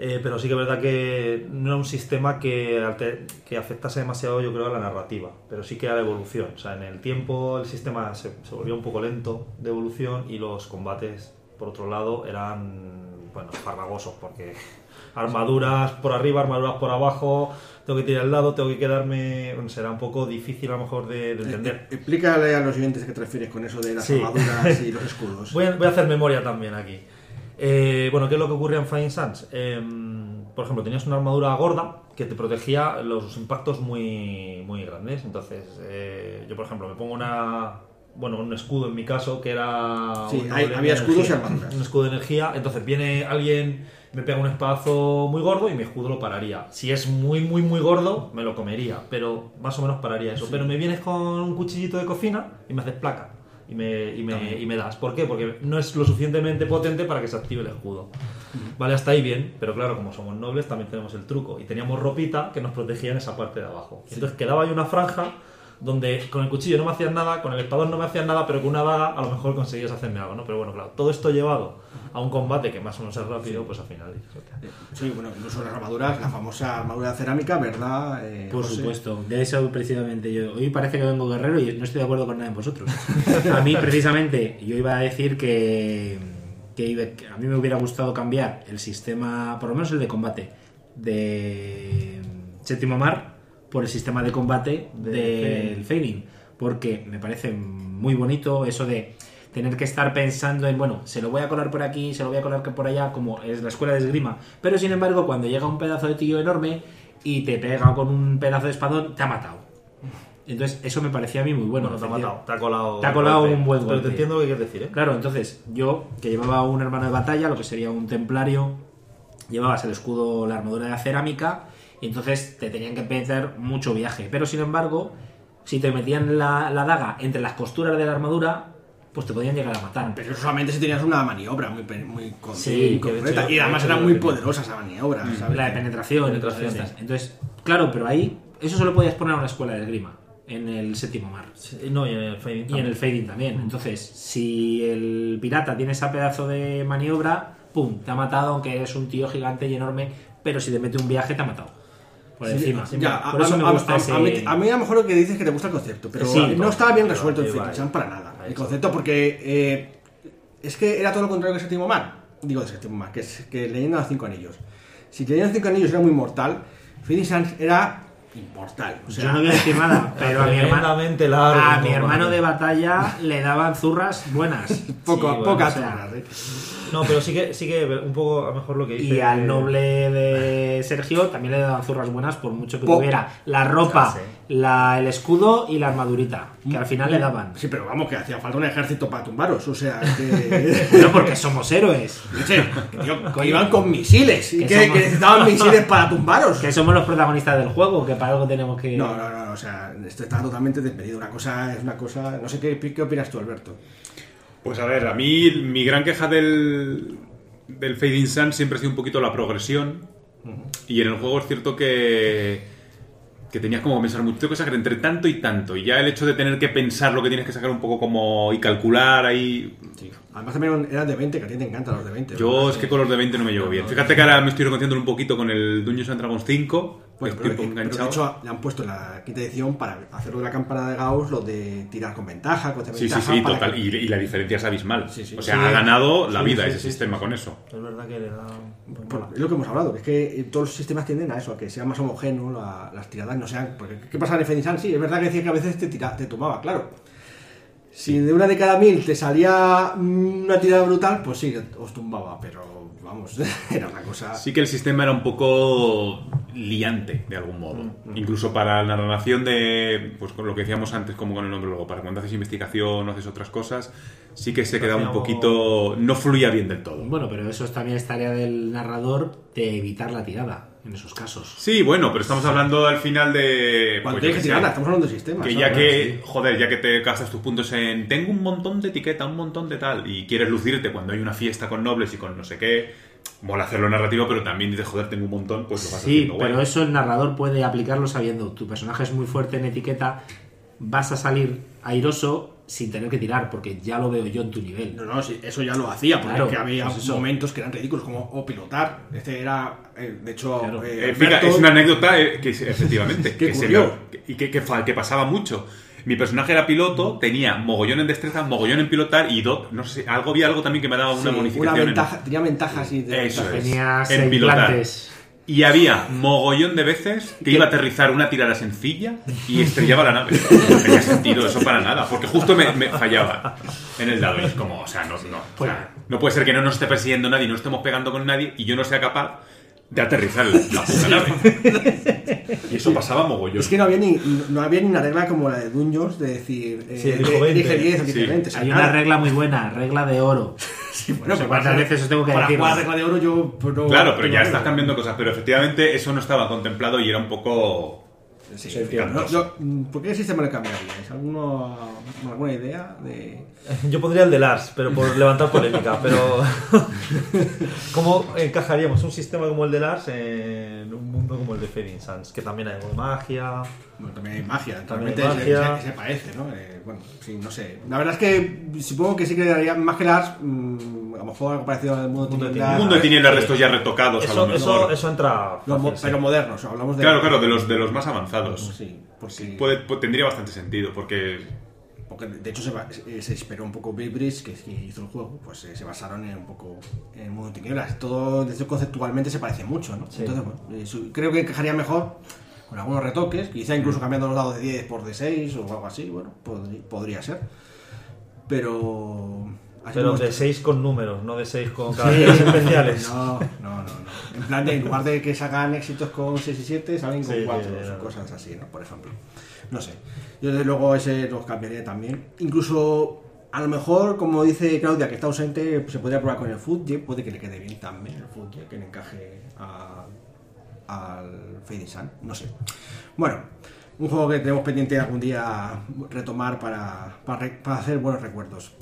Eh, pero sí que es verdad que no era un sistema que, alter- que afectase demasiado, yo creo, a la narrativa. Pero sí que a la evolución. O sea, en el tiempo el sistema se, se volvió un poco lento de evolución y los combates, por otro lado, eran bueno, farragosos porque armaduras por arriba, armaduras por abajo, tengo que tirar al lado, tengo que quedarme... Bueno, será un poco difícil a lo mejor de, de entender. Eh, Explícale a los oyentes qué te refieres con eso de las Sí. armaduras y los escudos. Voy a, voy a hacer memoria también aquí. Eh, bueno, ¿qué es lo que ocurría en Flying Suns? Em, por ejemplo, tenías una armadura gorda que te protegía los impactos muy, muy grandes. Entonces, eh, yo, por ejemplo, me pongo una. Bueno, un escudo en mi caso, que era. Sí, hay- había de escudos y energía. armaduras. Un escudo de energía. Entonces, viene alguien, me pega un espadazo muy gordo y mi escudo lo pararía. Si es muy, muy, muy gordo, me lo comería. Pero más o menos pararía eso. Pero me vienes con un cuchillito de cocina y me haces placa. Y me, y, me, y me das. ¿Por qué? Porque no es lo suficientemente potente para que se active el escudo. Vale, hasta ahí bien, pero claro, como somos nobles también tenemos el truco. Y teníamos ropita que nos protegía en esa parte de abajo. Entonces quedaba ahí una franja donde con el cuchillo no me hacían nada, con el espadón no me hacían nada, pero con una daga a lo mejor conseguías hacerme algo, ¿no? Pero bueno, claro, todo esto llevado a un combate que más o menos es rápido, pues al final... "Hostia". Sí, bueno, incluso las armaduras, la famosa armadura de cerámica, ¿verdad? Eh, Por José? supuesto, de eso precisamente yo. Hoy parece que vengo guerrero y no estoy de acuerdo con nada de vosotros. A mí, precisamente, yo iba a decir que, que iba- que a mí me hubiera gustado cambiar el sistema, por lo menos el de combate, de Séptimo Mar por el sistema de combate del Failing. Porque me parece muy bonito eso de tener que estar pensando en, bueno, se lo voy a colar por aquí, se lo voy a colar por allá, como es la escuela de esgrima. Pero sin embargo, cuando llega un pedazo de tío enorme y te pega con un pedazo de espadón, te ha matado. Entonces, eso me parecía a mí muy bueno. Bueno, te ha matado, te ha colado... Te ha colado golpe. un buen Pero golpe. te entiendo lo que quieres decir, ¿eh? Claro, entonces, yo, que llevaba un hermano de batalla, lo que sería un templario, llevabas el escudo, la armadura de cerámica, y entonces te tenían que meter mucho viaje. Pero sin embargo, si te metían la, la daga entre las costuras de la armadura, pues te podían llegar a matar. Pero solamente si tenías una maniobra muy, muy, con- Sí, concreta. hecho- y además hecho era muy poderosa esa maniobra, ¿sabes? La de penetración, Penetración, entonces, sí. entonces, claro, pero ahí, eso solo podías poner a una escuela de esgrima, en el séptimo mar. Sí, No, y en el Fading Y en el fading también. Entonces, si el pirata tiene ese pedazo de maniobra, ¡pum! Te ha matado, aunque es un tío gigante y enorme, pero si te mete un viaje, te ha matado. Por Sí, encima. ya, Por a, eso a- me a- gusta a- ese... a mí, a mí a lo mejor lo que dices es que te gusta el concepto, pero Sí, no estaba bien resuelto en Sun para nada. El concepto, porque eh, es que era todo lo contrario que Séptimo Mar. Digo de Séptimo Mar, que es que leyendo los cinco anillos. Si leyendo los cinco anillos era muy mortal, Phoenix era inmortal. O sea, Yo no voy a decir nada, pero a mi hermano, largo. a mi ¿no? hermano de batalla le daban zurras buenas. poco, Sí, bueno, pocas o sea, horas, ¿eh? No, pero sí que, sí que un poco a lo mejor lo que dice... Y al noble de Sergio también le daban zurras buenas por mucho que Po- tuviera la ropa, Sí. La, el escudo y la armadurita, que al final le daban. Sí, pero vamos, que hacía falta un ejército para tumbaros. O sea, que. No porque somos héroes. No sé, que, tío, que iban con misiles y Que somos- que necesitaban misiles para tumbaros. Que somos los protagonistas del juego, que para algo tenemos que... No, no, no, o sea, esto está totalmente despedido. Una cosa es una cosa. No sé qué, qué opinas tú, Alberto. Pues a ver, a mí mi gran queja del, del Fading Sun siempre ha sido un poquito la progresión. Y en el juego es cierto que, que tenías como que pensar mucho. Tengo que sacar entre tanto y tanto. Y ya el hecho de tener que pensar lo que tienes que sacar un poco como y calcular ahí. Además, también eran de 20, que a ti te encantan los de 20. Yo ¿verdad? es que con los de 20 no me llevo bien. Fíjate que ahora me estoy reconociendo un poquito con el Dungeons and Dragons 5. que Bueno, pero, pero de hecho le han puesto en la quinta edición para hacerlo de la campana de Gauss, lo de tirar con ventaja, con Sí, sí, ventaja. sí, para total. que- Y, y la diferencia es abismal. Sí, sí. o sea, Sí. ha ganado la Sí, vida sí, ese sí, sistema sí, con sí. eso. Es verdad que le da... Bueno, es lo que hemos hablado, que es que todos los sistemas tienden a eso, a que sea más homogéneo, la- las tiradas no sean. Porque, ¿Qué pasa en Phoenix Sun? Sí, es verdad que decía que a veces te, tira, te tumbaba, claro. Si de una de cada mil te salía mm, una tirada brutal, pues sí, os tumbaba, pero vamos, era una cosa. Sí que el sistema era un poco liante, de algún modo. Incluso para la narración de, pues con lo que decíamos antes, como con el nombre luego, para cuando haces investigación o haces otras cosas, sí que se quedaba un poquito... No fluía bien del todo. Bueno, pero eso es también es tarea del narrador de evitar la tirada. En esos casos. Sí, bueno, pero estamos hablando al final de. Cuando pues, tienes que qué tirar, sé, estamos hablando de sistemas. Que ya Bueno, que, joder, ya que te gastas tus puntos en tengo un montón de etiqueta, un montón de tal, y quieres lucirte cuando hay una fiesta con nobles y con no sé qué, mola hacerlo narrativo, pero también dices, joder, tengo un montón, pues lo vas Sí, haciendo pero guay. eso el narrador puede aplicarlo sabiendo tu personaje es muy fuerte en etiqueta, vas a salir airoso sin tener que tirar, porque ya lo veo yo en tu nivel. No, no, sí, eso ya lo hacía, porque Claro, es que había pues eso. momentos que eran ridículos, como o pilotar. Este era, eh, de hecho, Claro. eh, Eh, es una anécdota que efectivamente ¿Qué que se me- y que, que pasaba mucho. Mi personaje era piloto, tenía mogollón en destreza, mogollón en pilotar y dot, no sé, algo había algo también que me daba una sí, bonificación. una en- ventaja, tenía ventajas y de Eso ventajas. es. Tenías En pilotar. implantes. Y había mogollón de veces que iba a aterrizar una tirada sencilla y estrellaba la nave. No tenía sentido eso para nada, porque justo me, me fallaba en el dado. Y es como, o sea, no, no, o sea, no puede ser que no nos esté persiguiendo nadie, no estemos pegando con nadie y yo no sea capaz de aterrizar la, la puta nave. Y eso pasaba mogollón. Es que no había, ni, no había ni una regla como la de Dungeons de decir, eh, Sí, dijo de- 20. dije 10 o Sí. 20. o sea, Hay nada. una regla muy buena, regla de oro. Sí, bueno, no sé cuántas para- veces os tengo que para decir. jugar regla de oro yo pues, no- Claro, pero ya estás cambiando cosas. Pero efectivamente eso no estaba contemplado y era un poco... Sí, no, yo- ¿Por qué sistema le cambiaríais? ¿Alguno, ¿Alguna idea de...? Yo pondría el de Lars, pero por levantar polémica. Pero ¿cómo encajaríamos un sistema como el de Lars en un mundo como el de Fading Suns? Que también hay magia. Bueno, también hay magia, También realmente hay magia. Se, se- se parece, ¿no? Eh, bueno, sí, no sé. La verdad es que supongo que sí que daría más que las, mm, a lo mejor algo parecido al mundo, Mundo de mundo de tinieblas de estos ya retocados a lo Eso, mejor. eso, eso entra. los mo- fácil, sí. pero modernos, hablamos de... Claro, claro, de los, de los más avanzados. Sí, porque, Puede- pu- tendría bastante sentido, porque porque de hecho se, ba- se se inspiró un poco Bill Bridge, que, que hizo el juego, pues eh, se basaron en un poco en el mundo de tinieblas. Todo, de hecho, conceptualmente se parece mucho, ¿no? Sí. Entonces, bueno, eh, creo que encajaría mejor con algunos retoques, quizá incluso cambiando los dados de 10 por de 6 o algo así, bueno, podri- podría ser. Pero... Pero de esto- 6 con números, no de 6 con caracteres especiales. No, no, no, no. En plan de, en lugar de que sacan éxitos con 6 y 7, salen con Sí, 4 sí, sí, no. cosas así, ¿no? Por ejemplo. No sé. Yo desde luego ese los cambiaría también. Incluso, a lo mejor, como dice Claudia, que está ausente, pues se podría probar con el Footjet, puede que le quede bien también el Footjet, que le encaje a- al Fading Sun, no sé. Bueno, un juego que tenemos pendiente algún día retomar para, para hacer buenos recuerdos.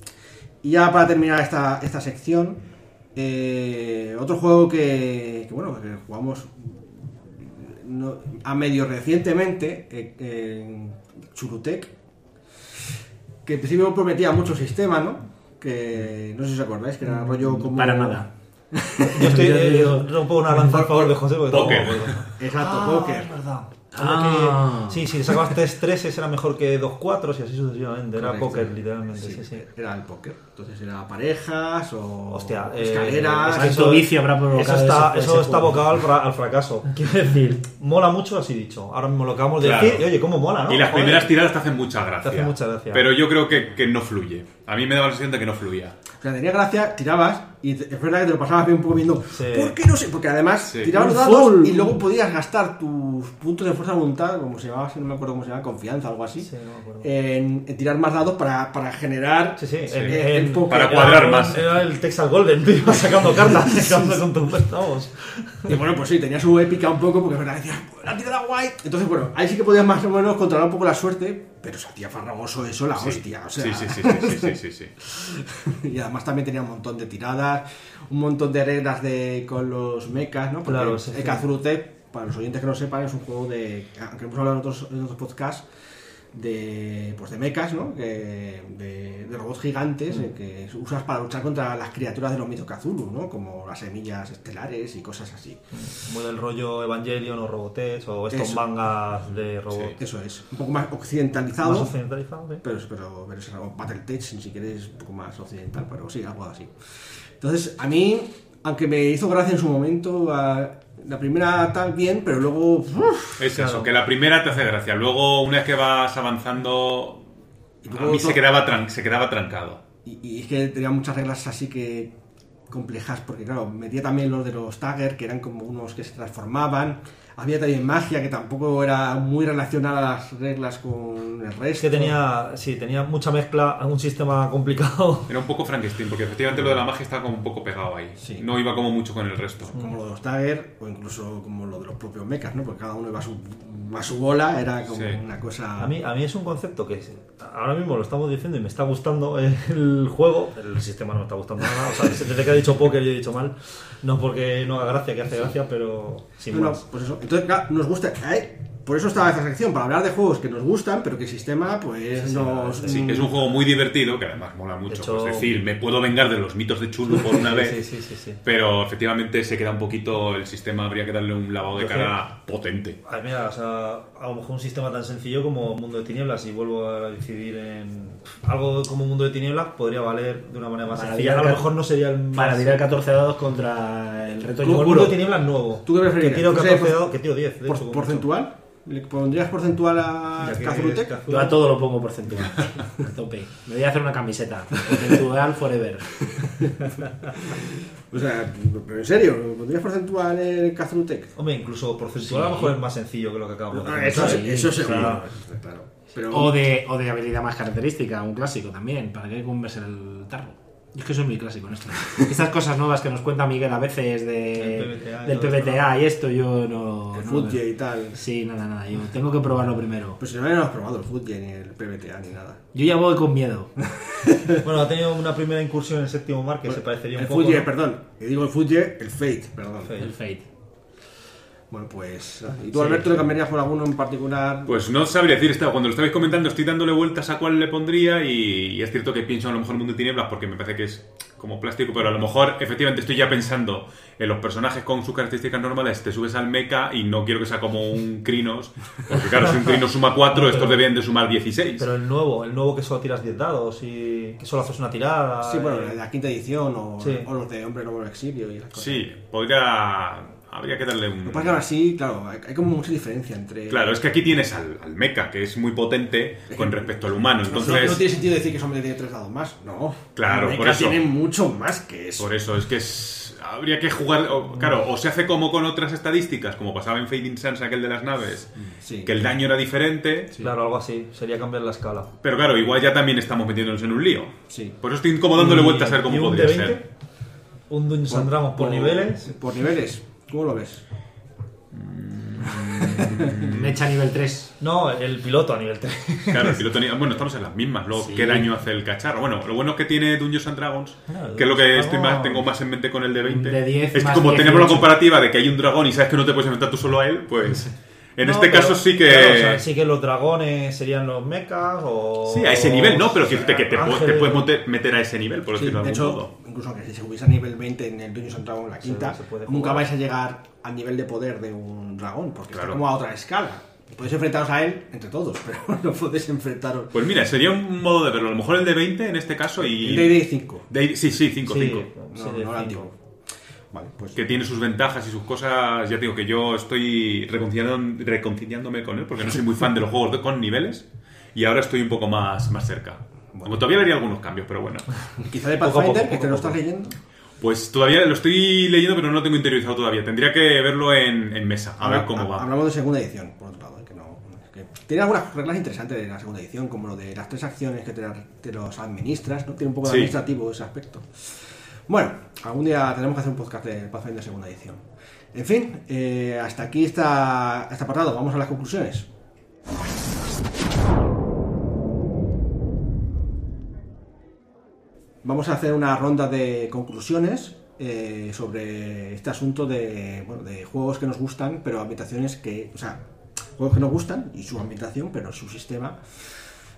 Y ya para terminar esta, esta sección, eh, otro juego que, que, bueno, que jugamos no- a medio recientemente eh, en Churutec, que en principio prometía mucho sistema, ¿no? Que no sé si os acordáis, que era rollo como... Para nada. Yo estoy. Yo eh, rompo una lanza a favor de José porque Póker. Exacto, Ah, póker. es verdad. Ah. Que- sí, si sacabas 3 3 era mejor que 2 4 y así sucesivamente. Era Correcto. póker, literalmente. Sí, sí. Era el póker. Entonces era parejas o Hostia, eh, escaleras. es que ¿Cuánto eso- vicio habrá Eso está, ese- eso ese está abocado al, fra- al fracaso. Quiero decir, Mola mucho, así dicho. Ahora mismo lo acabamos de Claro. decir. Y oye, cómo mola, ¿no? Y las Joder. primeras tiradas te hacen mucha gracia. Te hacen mucha gracia. Pero yo creo que, que no fluye. A mí me daba la sensación de que no fluía. O sea, tenía gracia, tirabas y te- es verdad que te lo pasabas bien un poco viendo. Sí. ¿Por qué no sé? Porque además Sí. tirabas los dados y luego podías gastar tus puntos de fuerza de voluntad, como se llamaba, si no me acuerdo cómo se llama, confianza, algo así, Sí, no me acuerdo. en, en tirar más dados para, para generar. Sí, sí, Sí. en- el en- póker. Para cuadrar era- más. Era el Texas Golden, tío, ibas sacando cartas, sacando con tus vamos. Y bueno, pues sí, tenía su épica un poco, porque es verdad, decías, "Pues la tirada guay. Entonces, bueno, ahí sí que podías más o menos controlar un poco la suerte, pero se hacía farragoso eso, la hostia. O sea... sí, sí, sí, sí, sí, sí y además también tenía un montón de tiradas, un montón de reglas de, con los mechas, ¿no? Porque claro, el Kazurute, para los oyentes que no sepan, es un juego de. que hemos hablado en otros, en otros podcasts de, pues de mechas, ¿no? De, de robots gigantes eh, que usas para luchar contra las criaturas de los mitos Cthulhu, ¿no? Como las semillas estelares y cosas así. Muy del rollo Evangelion o Robotech o estos Eso. mangas de robot. Eso es, un poco más occidentalizado. Más occidentalizado, ¿eh? Pero, pero, pero es algo Battletech, si quieres, un poco más occidental, pero sí, algo así. Entonces, a mí, aunque me hizo gracia en su momento, a- la primera tal bien, pero luego. Es Claro. eso, que la primera te hace gracia. Luego, una vez que vas avanzando, Y a mí todo- se quedaba, tran- se quedaba trancado. y, y es que tenía muchas reglas así que complejas, porque claro, metía también los de los Tagger, que eran como unos que se transformaban. Había también magia que tampoco era muy relacionada a las reglas con el Es resto. que tenía, sí, tenía mucha mezcla, un sistema complicado. Era un poco Frankenstein, porque efectivamente lo de la magia estaba como un poco pegado ahí. Sí. No iba como mucho con el resto. Como lo de los Dagger o incluso como lo de los propios mechas, ¿no? Porque cada uno iba a su, a su bola, era como Sí. una cosa... A mí, a mí es un concepto que ahora mismo lo estamos diciendo y me está gustando el juego. El sistema no me está gustando nada. O sea, desde que ha dicho póker yo he dicho mal. No porque no haga gracia, que hace gracia, pero sin Bueno, más. pues eso. Entonces, claro, nos gusta... ay, por eso estaba esta sección, para hablar de juegos que nos gustan, pero que el sistema, pues, nos... Sí, es un juego muy divertido, que además mola mucho. hecho- pues decir, me puedo vengar de los mitos de Chulu por una vez. Sí, sí, sí, sí. Pero efectivamente se queda un poquito, el sistema habría que darle un lavado de Yo cara potente. Ay, mira, o sea, a lo mejor un sistema tan sencillo como Mundo de Tinieblas, y vuelvo a decidir en algo como Mundo de Tinieblas, podría valer de una manera más Para sencilla. A lo mejor no sería el más... Para tirar 14 dados contra el reto. Mundo de Tinieblas nuevo. ¿Tú qué preferirías? Que tiro ¿Tú 14 sabes dados, que tiro 10. de por- hecho, ¿Porcentual? ¿Le pondrías porcentual a que Cazurutec? Yo a todo lo pongo porcentual. A tope. Me voy a hacer una camiseta. Porcentual forever. O sea, pero en serio, ¿le ¿pondrías porcentual en Cazurutec? Hombre, incluso porcentual a lo mejor es más sencillo que lo que acabamos de comentar. eso, sí, eso seguro. claro. Pero, O de, o de habilidad más característica, un clásico también. ¿Para qué comerse el tarro? Yo es que soy muy clásico en esto. Estas cosas nuevas que nos cuenta Miguel a veces de, El PBTA y del PBTA y esto, yo no. el no- Footje y tal. Sí, nada, nada. Yo tengo que probarlo primero. Pues si no, no has probado el Footje ni el PBTA ni nada. Yo ya voy con miedo. Bueno, ha tenido una primera incursión en el séptimo mar que se parecería un el poco. Footje, ¿no? perdón. Que digo el Footje, el Fate, perdón. Fate. El Fate. Bueno, pues. ¿Y tú, Alberto, le cambiarías por alguno en particular? Pues no sabría decir, estaba- cuando lo estabais comentando estoy dándole vueltas a cuál le pondría y, y es cierto que pienso a lo mejor en Mundo de Tinieblas porque me parece que es como plástico, pero a lo mejor efectivamente estoy ya pensando en los personajes con sus características normales, te subes al mecha y no quiero que sea como un Crinos, porque claro, si un Crinos suma 4, estos debían de sumar 16. Pero el nuevo, el nuevo que solo tiras 10 dados y que solo haces una tirada. sí, bueno, eh, la quinta edición o, Sí. o los de Hombre Lobo Exilio y las cosas. Sí, podría... Habría que darle Lo un... que pasa es que ahora sí, claro, hay, como mucha diferencia entre. Claro, es que aquí tienes al, al mecha, que es muy potente con respecto al humano, No- entonces... no, no tiene sentido decir que Hombre tiene tres dados más. No. Claro, por eso. tiene mucho más que eso. Por eso, es que es- habría que jugar. o- claro, o se hace como con otras estadísticas, como pasaba en Fading Suns, aquel de las naves, Sí. que el daño era diferente. Claro, algo así. Sería cambiar la escala. Pero claro, igual ya también estamos metiéndonos en un lío. Sí. Por eso estoy como dándole vueltas a ver y cómo un podría D20, ser. Un Dungeons and Dragons por niveles. Por niveles. ¿Cómo lo ves? Mecha nivel 3. No, el piloto a nivel 3. Claro, el piloto ni- Bueno, estamos en las mismas. Luego, Sí. ¿qué daño hace el cacharro? Bueno, lo bueno es que tiene Dungeons and Dragons, que es lo que estoy más, tengo más en mente con el de 20. Un de 10 es que como 18. tenemos la comparativa de que hay un dragón y sabes que no te puedes enfrentar tú solo a él, pues. En No, este pero- caso sí que. claro, o sea, sí que los dragones serían los mechas o. Sí, a ese nivel no, pero o sea, que, que te, pu- te puedes meter a ese nivel, por Sí, decirlo de de algún hecho, modo. Incluso aunque si se hubiese a nivel 20 en el Dungeons and Dragons, la quinta, nunca vais a llegar al nivel de poder de un dragón, porque Claro. está como a otra escala. Podéis enfrentaros a él entre todos, pero no podéis enfrentaros. Pues mira, sería un modo de verlo. A lo mejor el de 20 en este caso y. El D&D 5. de- sí, sí, 5, Sí, 5. sí, No, de no el cinco. antiguo. Vale, pues. Que tiene sus ventajas y sus cosas. Ya te digo que yo estoy reconciliando- reconciliándome con él porque no soy muy fan de los juegos de- con niveles y ahora estoy un poco más, más cerca. Aunque todavía haría algunos cambios, pero bueno. Quizá de Poco a poco, Pathfinder, que te a lo estás leyendo. Pues todavía lo estoy leyendo, pero no lo tengo interiorizado todavía. Tendría que verlo en, en mesa, a ver cómo ha- va. Hablamos de segunda edición, por otro lado. que no, que tiene algunas reglas interesantes de la segunda edición, como lo de las tres acciones que te, te los administras, ¿no? Tiene un poco de Sí. administrativo ese aspecto. Bueno, algún día tenemos que hacer un podcast de Pathfinder segunda edición. En fin, eh, hasta aquí está este apartado. Vamos a las conclusiones. Vamos a hacer una ronda de conclusiones eh, sobre este asunto de, bueno, de juegos que nos gustan, pero ambientaciones que, o sea, juegos que nos gustan y su ambientación, pero su sistema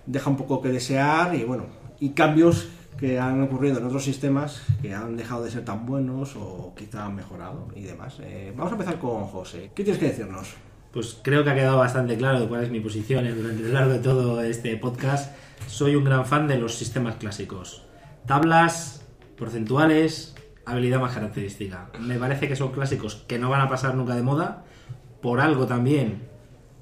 deja un poco que desear y bueno, y cambios que han ocurrido en otros sistemas que han dejado de ser tan buenos o quizá han mejorado y demás. Eh, vamos a empezar con José. ¿Qué tienes que decirnos? Pues creo que ha quedado bastante claro de cuál es mi posición durante lo largo de todo este podcast. Soy un gran fan de los sistemas clásicos. Tablas, porcentuales, habilidad más característica. Me parece que son clásicos que no van a pasar nunca de moda. Por algo también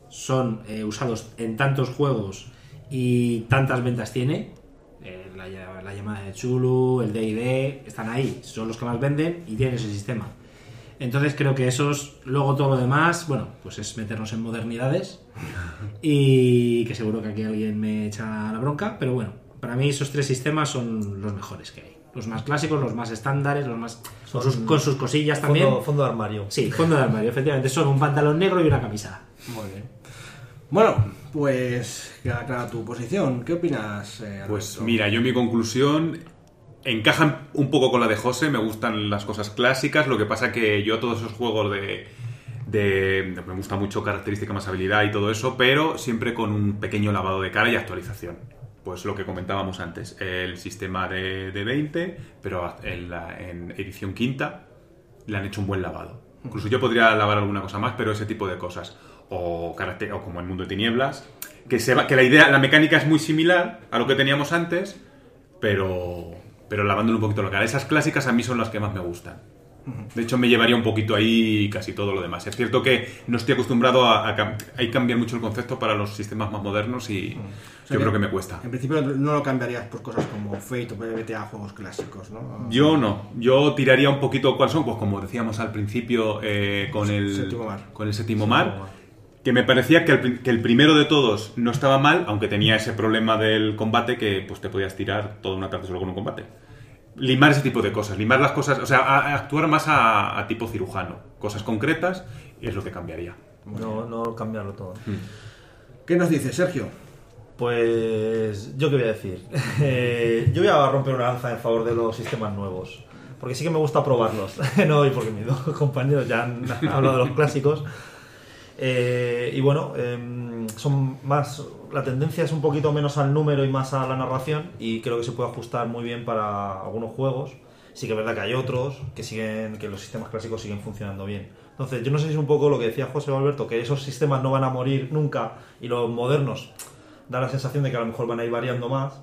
son eh, usados en tantos juegos y tantas ventas tiene. Eh, la, la llamada de Chulu, el D&D, están ahí, son los que más venden y tienen ese sistema. Entonces creo que esos, luego todo lo demás, bueno, pues es meternos en modernidades y que seguro que aquí alguien me echa la bronca, pero bueno, para mí esos tres sistemas son los mejores que hay. Los más clásicos, los más estándares, los más con sus, con sus cosillas también. Fondo, fondo de armario. Sí, fondo de armario, efectivamente. Son un pantalón negro y una camisa. Muy bien. Bueno, pues queda clara tu posición. ¿Qué opinas, eh, Pues mira, yo mi conclusión encajan un poco con la de José, me gustan las cosas clásicas, lo que pasa que yo todos esos juegos de, de- me gusta mucho característica más habilidad y todo eso, pero siempre con un pequeño lavado de cara y actualización. Pues lo que comentábamos antes, el sistema de, de 20, pero en, edición quinta le han hecho un buen lavado. Incluso yo podría lavar alguna cosa más, pero ese tipo de cosas. O, carácter- o como el mundo de tinieblas, que, se va, que la idea, la mecánica es muy similar a lo que teníamos antes, pero, pero lavándole un poquito la cara. Esas clásicas a mí son las que más me gustan. De hecho, me llevaría un poquito ahí casi todo lo demás. Es cierto que no estoy acostumbrado a, a que cambiar mucho el concepto para los sistemas más modernos y O sea yo creo que me cuesta. En principio no lo cambiarías por cosas como Fate o PvT a juegos clásicos, ¿no? Yo no, yo tiraría un poquito cuáles son, pues como decíamos al principio eh, con, el, Séptimo mar. con el séptimo mar, que me parecía que el, pri- que el primero de todos no estaba mal, aunque tenía ese problema del combate que pues te podías tirar toda una tarde solo con un combate. Limar ese tipo de cosas, limar las cosas, o sea, a- a actuar más a, a tipo cirujano, cosas concretas, y es lo que cambiaría. No, no cambiarlo todo. ¿Qué nos dice Sergio? Pues yo qué voy a decir. Eh, yo voy a romper una lanza en favor de los sistemas nuevos. Porque sí que me gusta probarlos. no, y porque mis dos compañeros ya han hablado de los clásicos. Eh, y bueno, em, son más. La tendencia es un poquito menos al número y más a la narración. Y creo que se puede ajustar muy bien para algunos juegos. Sí que es verdad que hay otros que siguen, que los sistemas clásicos siguen funcionando bien. Entonces, yo no sé si es un poco lo que decía José Alberto, que esos sistemas no van a morir nunca y los modernos da la sensación de que a lo mejor van a ir variando más.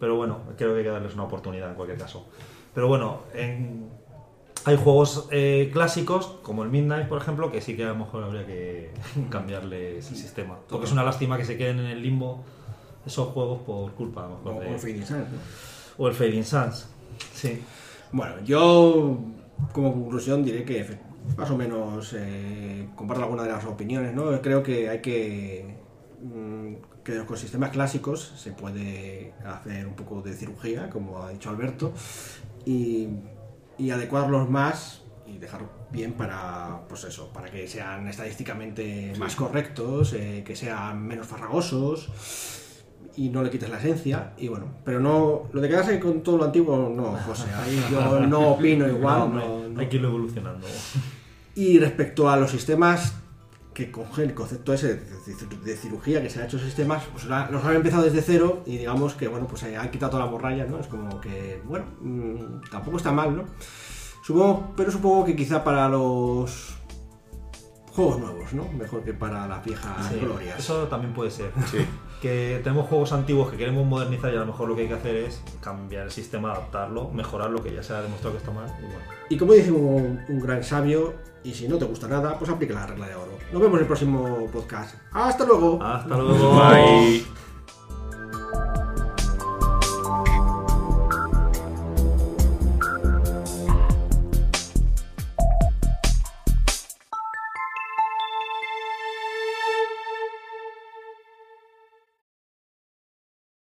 Pero bueno, creo que hay que darles una oportunidad en cualquier caso. Pero bueno, en- hay juegos eh, clásicos, como el Midnight, por ejemplo, que sí que a lo mejor habría que cambiarles el sistema. Porque es una lástima que se queden en el limbo esos juegos por culpa a lo mejor, O, de- o Fading Suns, ¿no? o el Fading Suns. Sí. Bueno, yo como conclusión diré que más o menos eh, comparto alguna de las opiniones, ¿no? Creo que hay que mm, que con sistemas clásicos se puede hacer un poco de cirugía, como ha dicho Alberto, y, y adecuarlos más y dejar bien para pues eso, para que sean estadísticamente más correctos, eh, que sean menos farragosos y no le quites la esencia y bueno, pero no lo de quedarse con todo lo antiguo no, José, ahí yo no opino igual, No, hombre, no- no. Hay que irlo evolucionando. Y respecto a los sistemas que cogen el concepto ese de, cirugía que se ha hecho sistemas, pues los han empezado desde cero y digamos que bueno, pues han quitado toda la morralla, ¿no? Es como que, bueno, mm, tampoco está mal, ¿no? Supongo, pero supongo que quizá para los juegos nuevos, ¿no? Mejor que para las viejas Sí, glorias. Eso también puede ser. Sí. Que tenemos juegos antiguos que queremos modernizar y a lo mejor lo que hay que hacer es cambiar el sistema, adaptarlo, mejorar lo que ya se ha demostrado que está mal. Y bueno. Y como dice un, un gran sabio, y si no te gusta nada, pues aplica la regla de oro. Nos vemos en el próximo podcast. ¡Hasta luego! Hasta luego. Bye.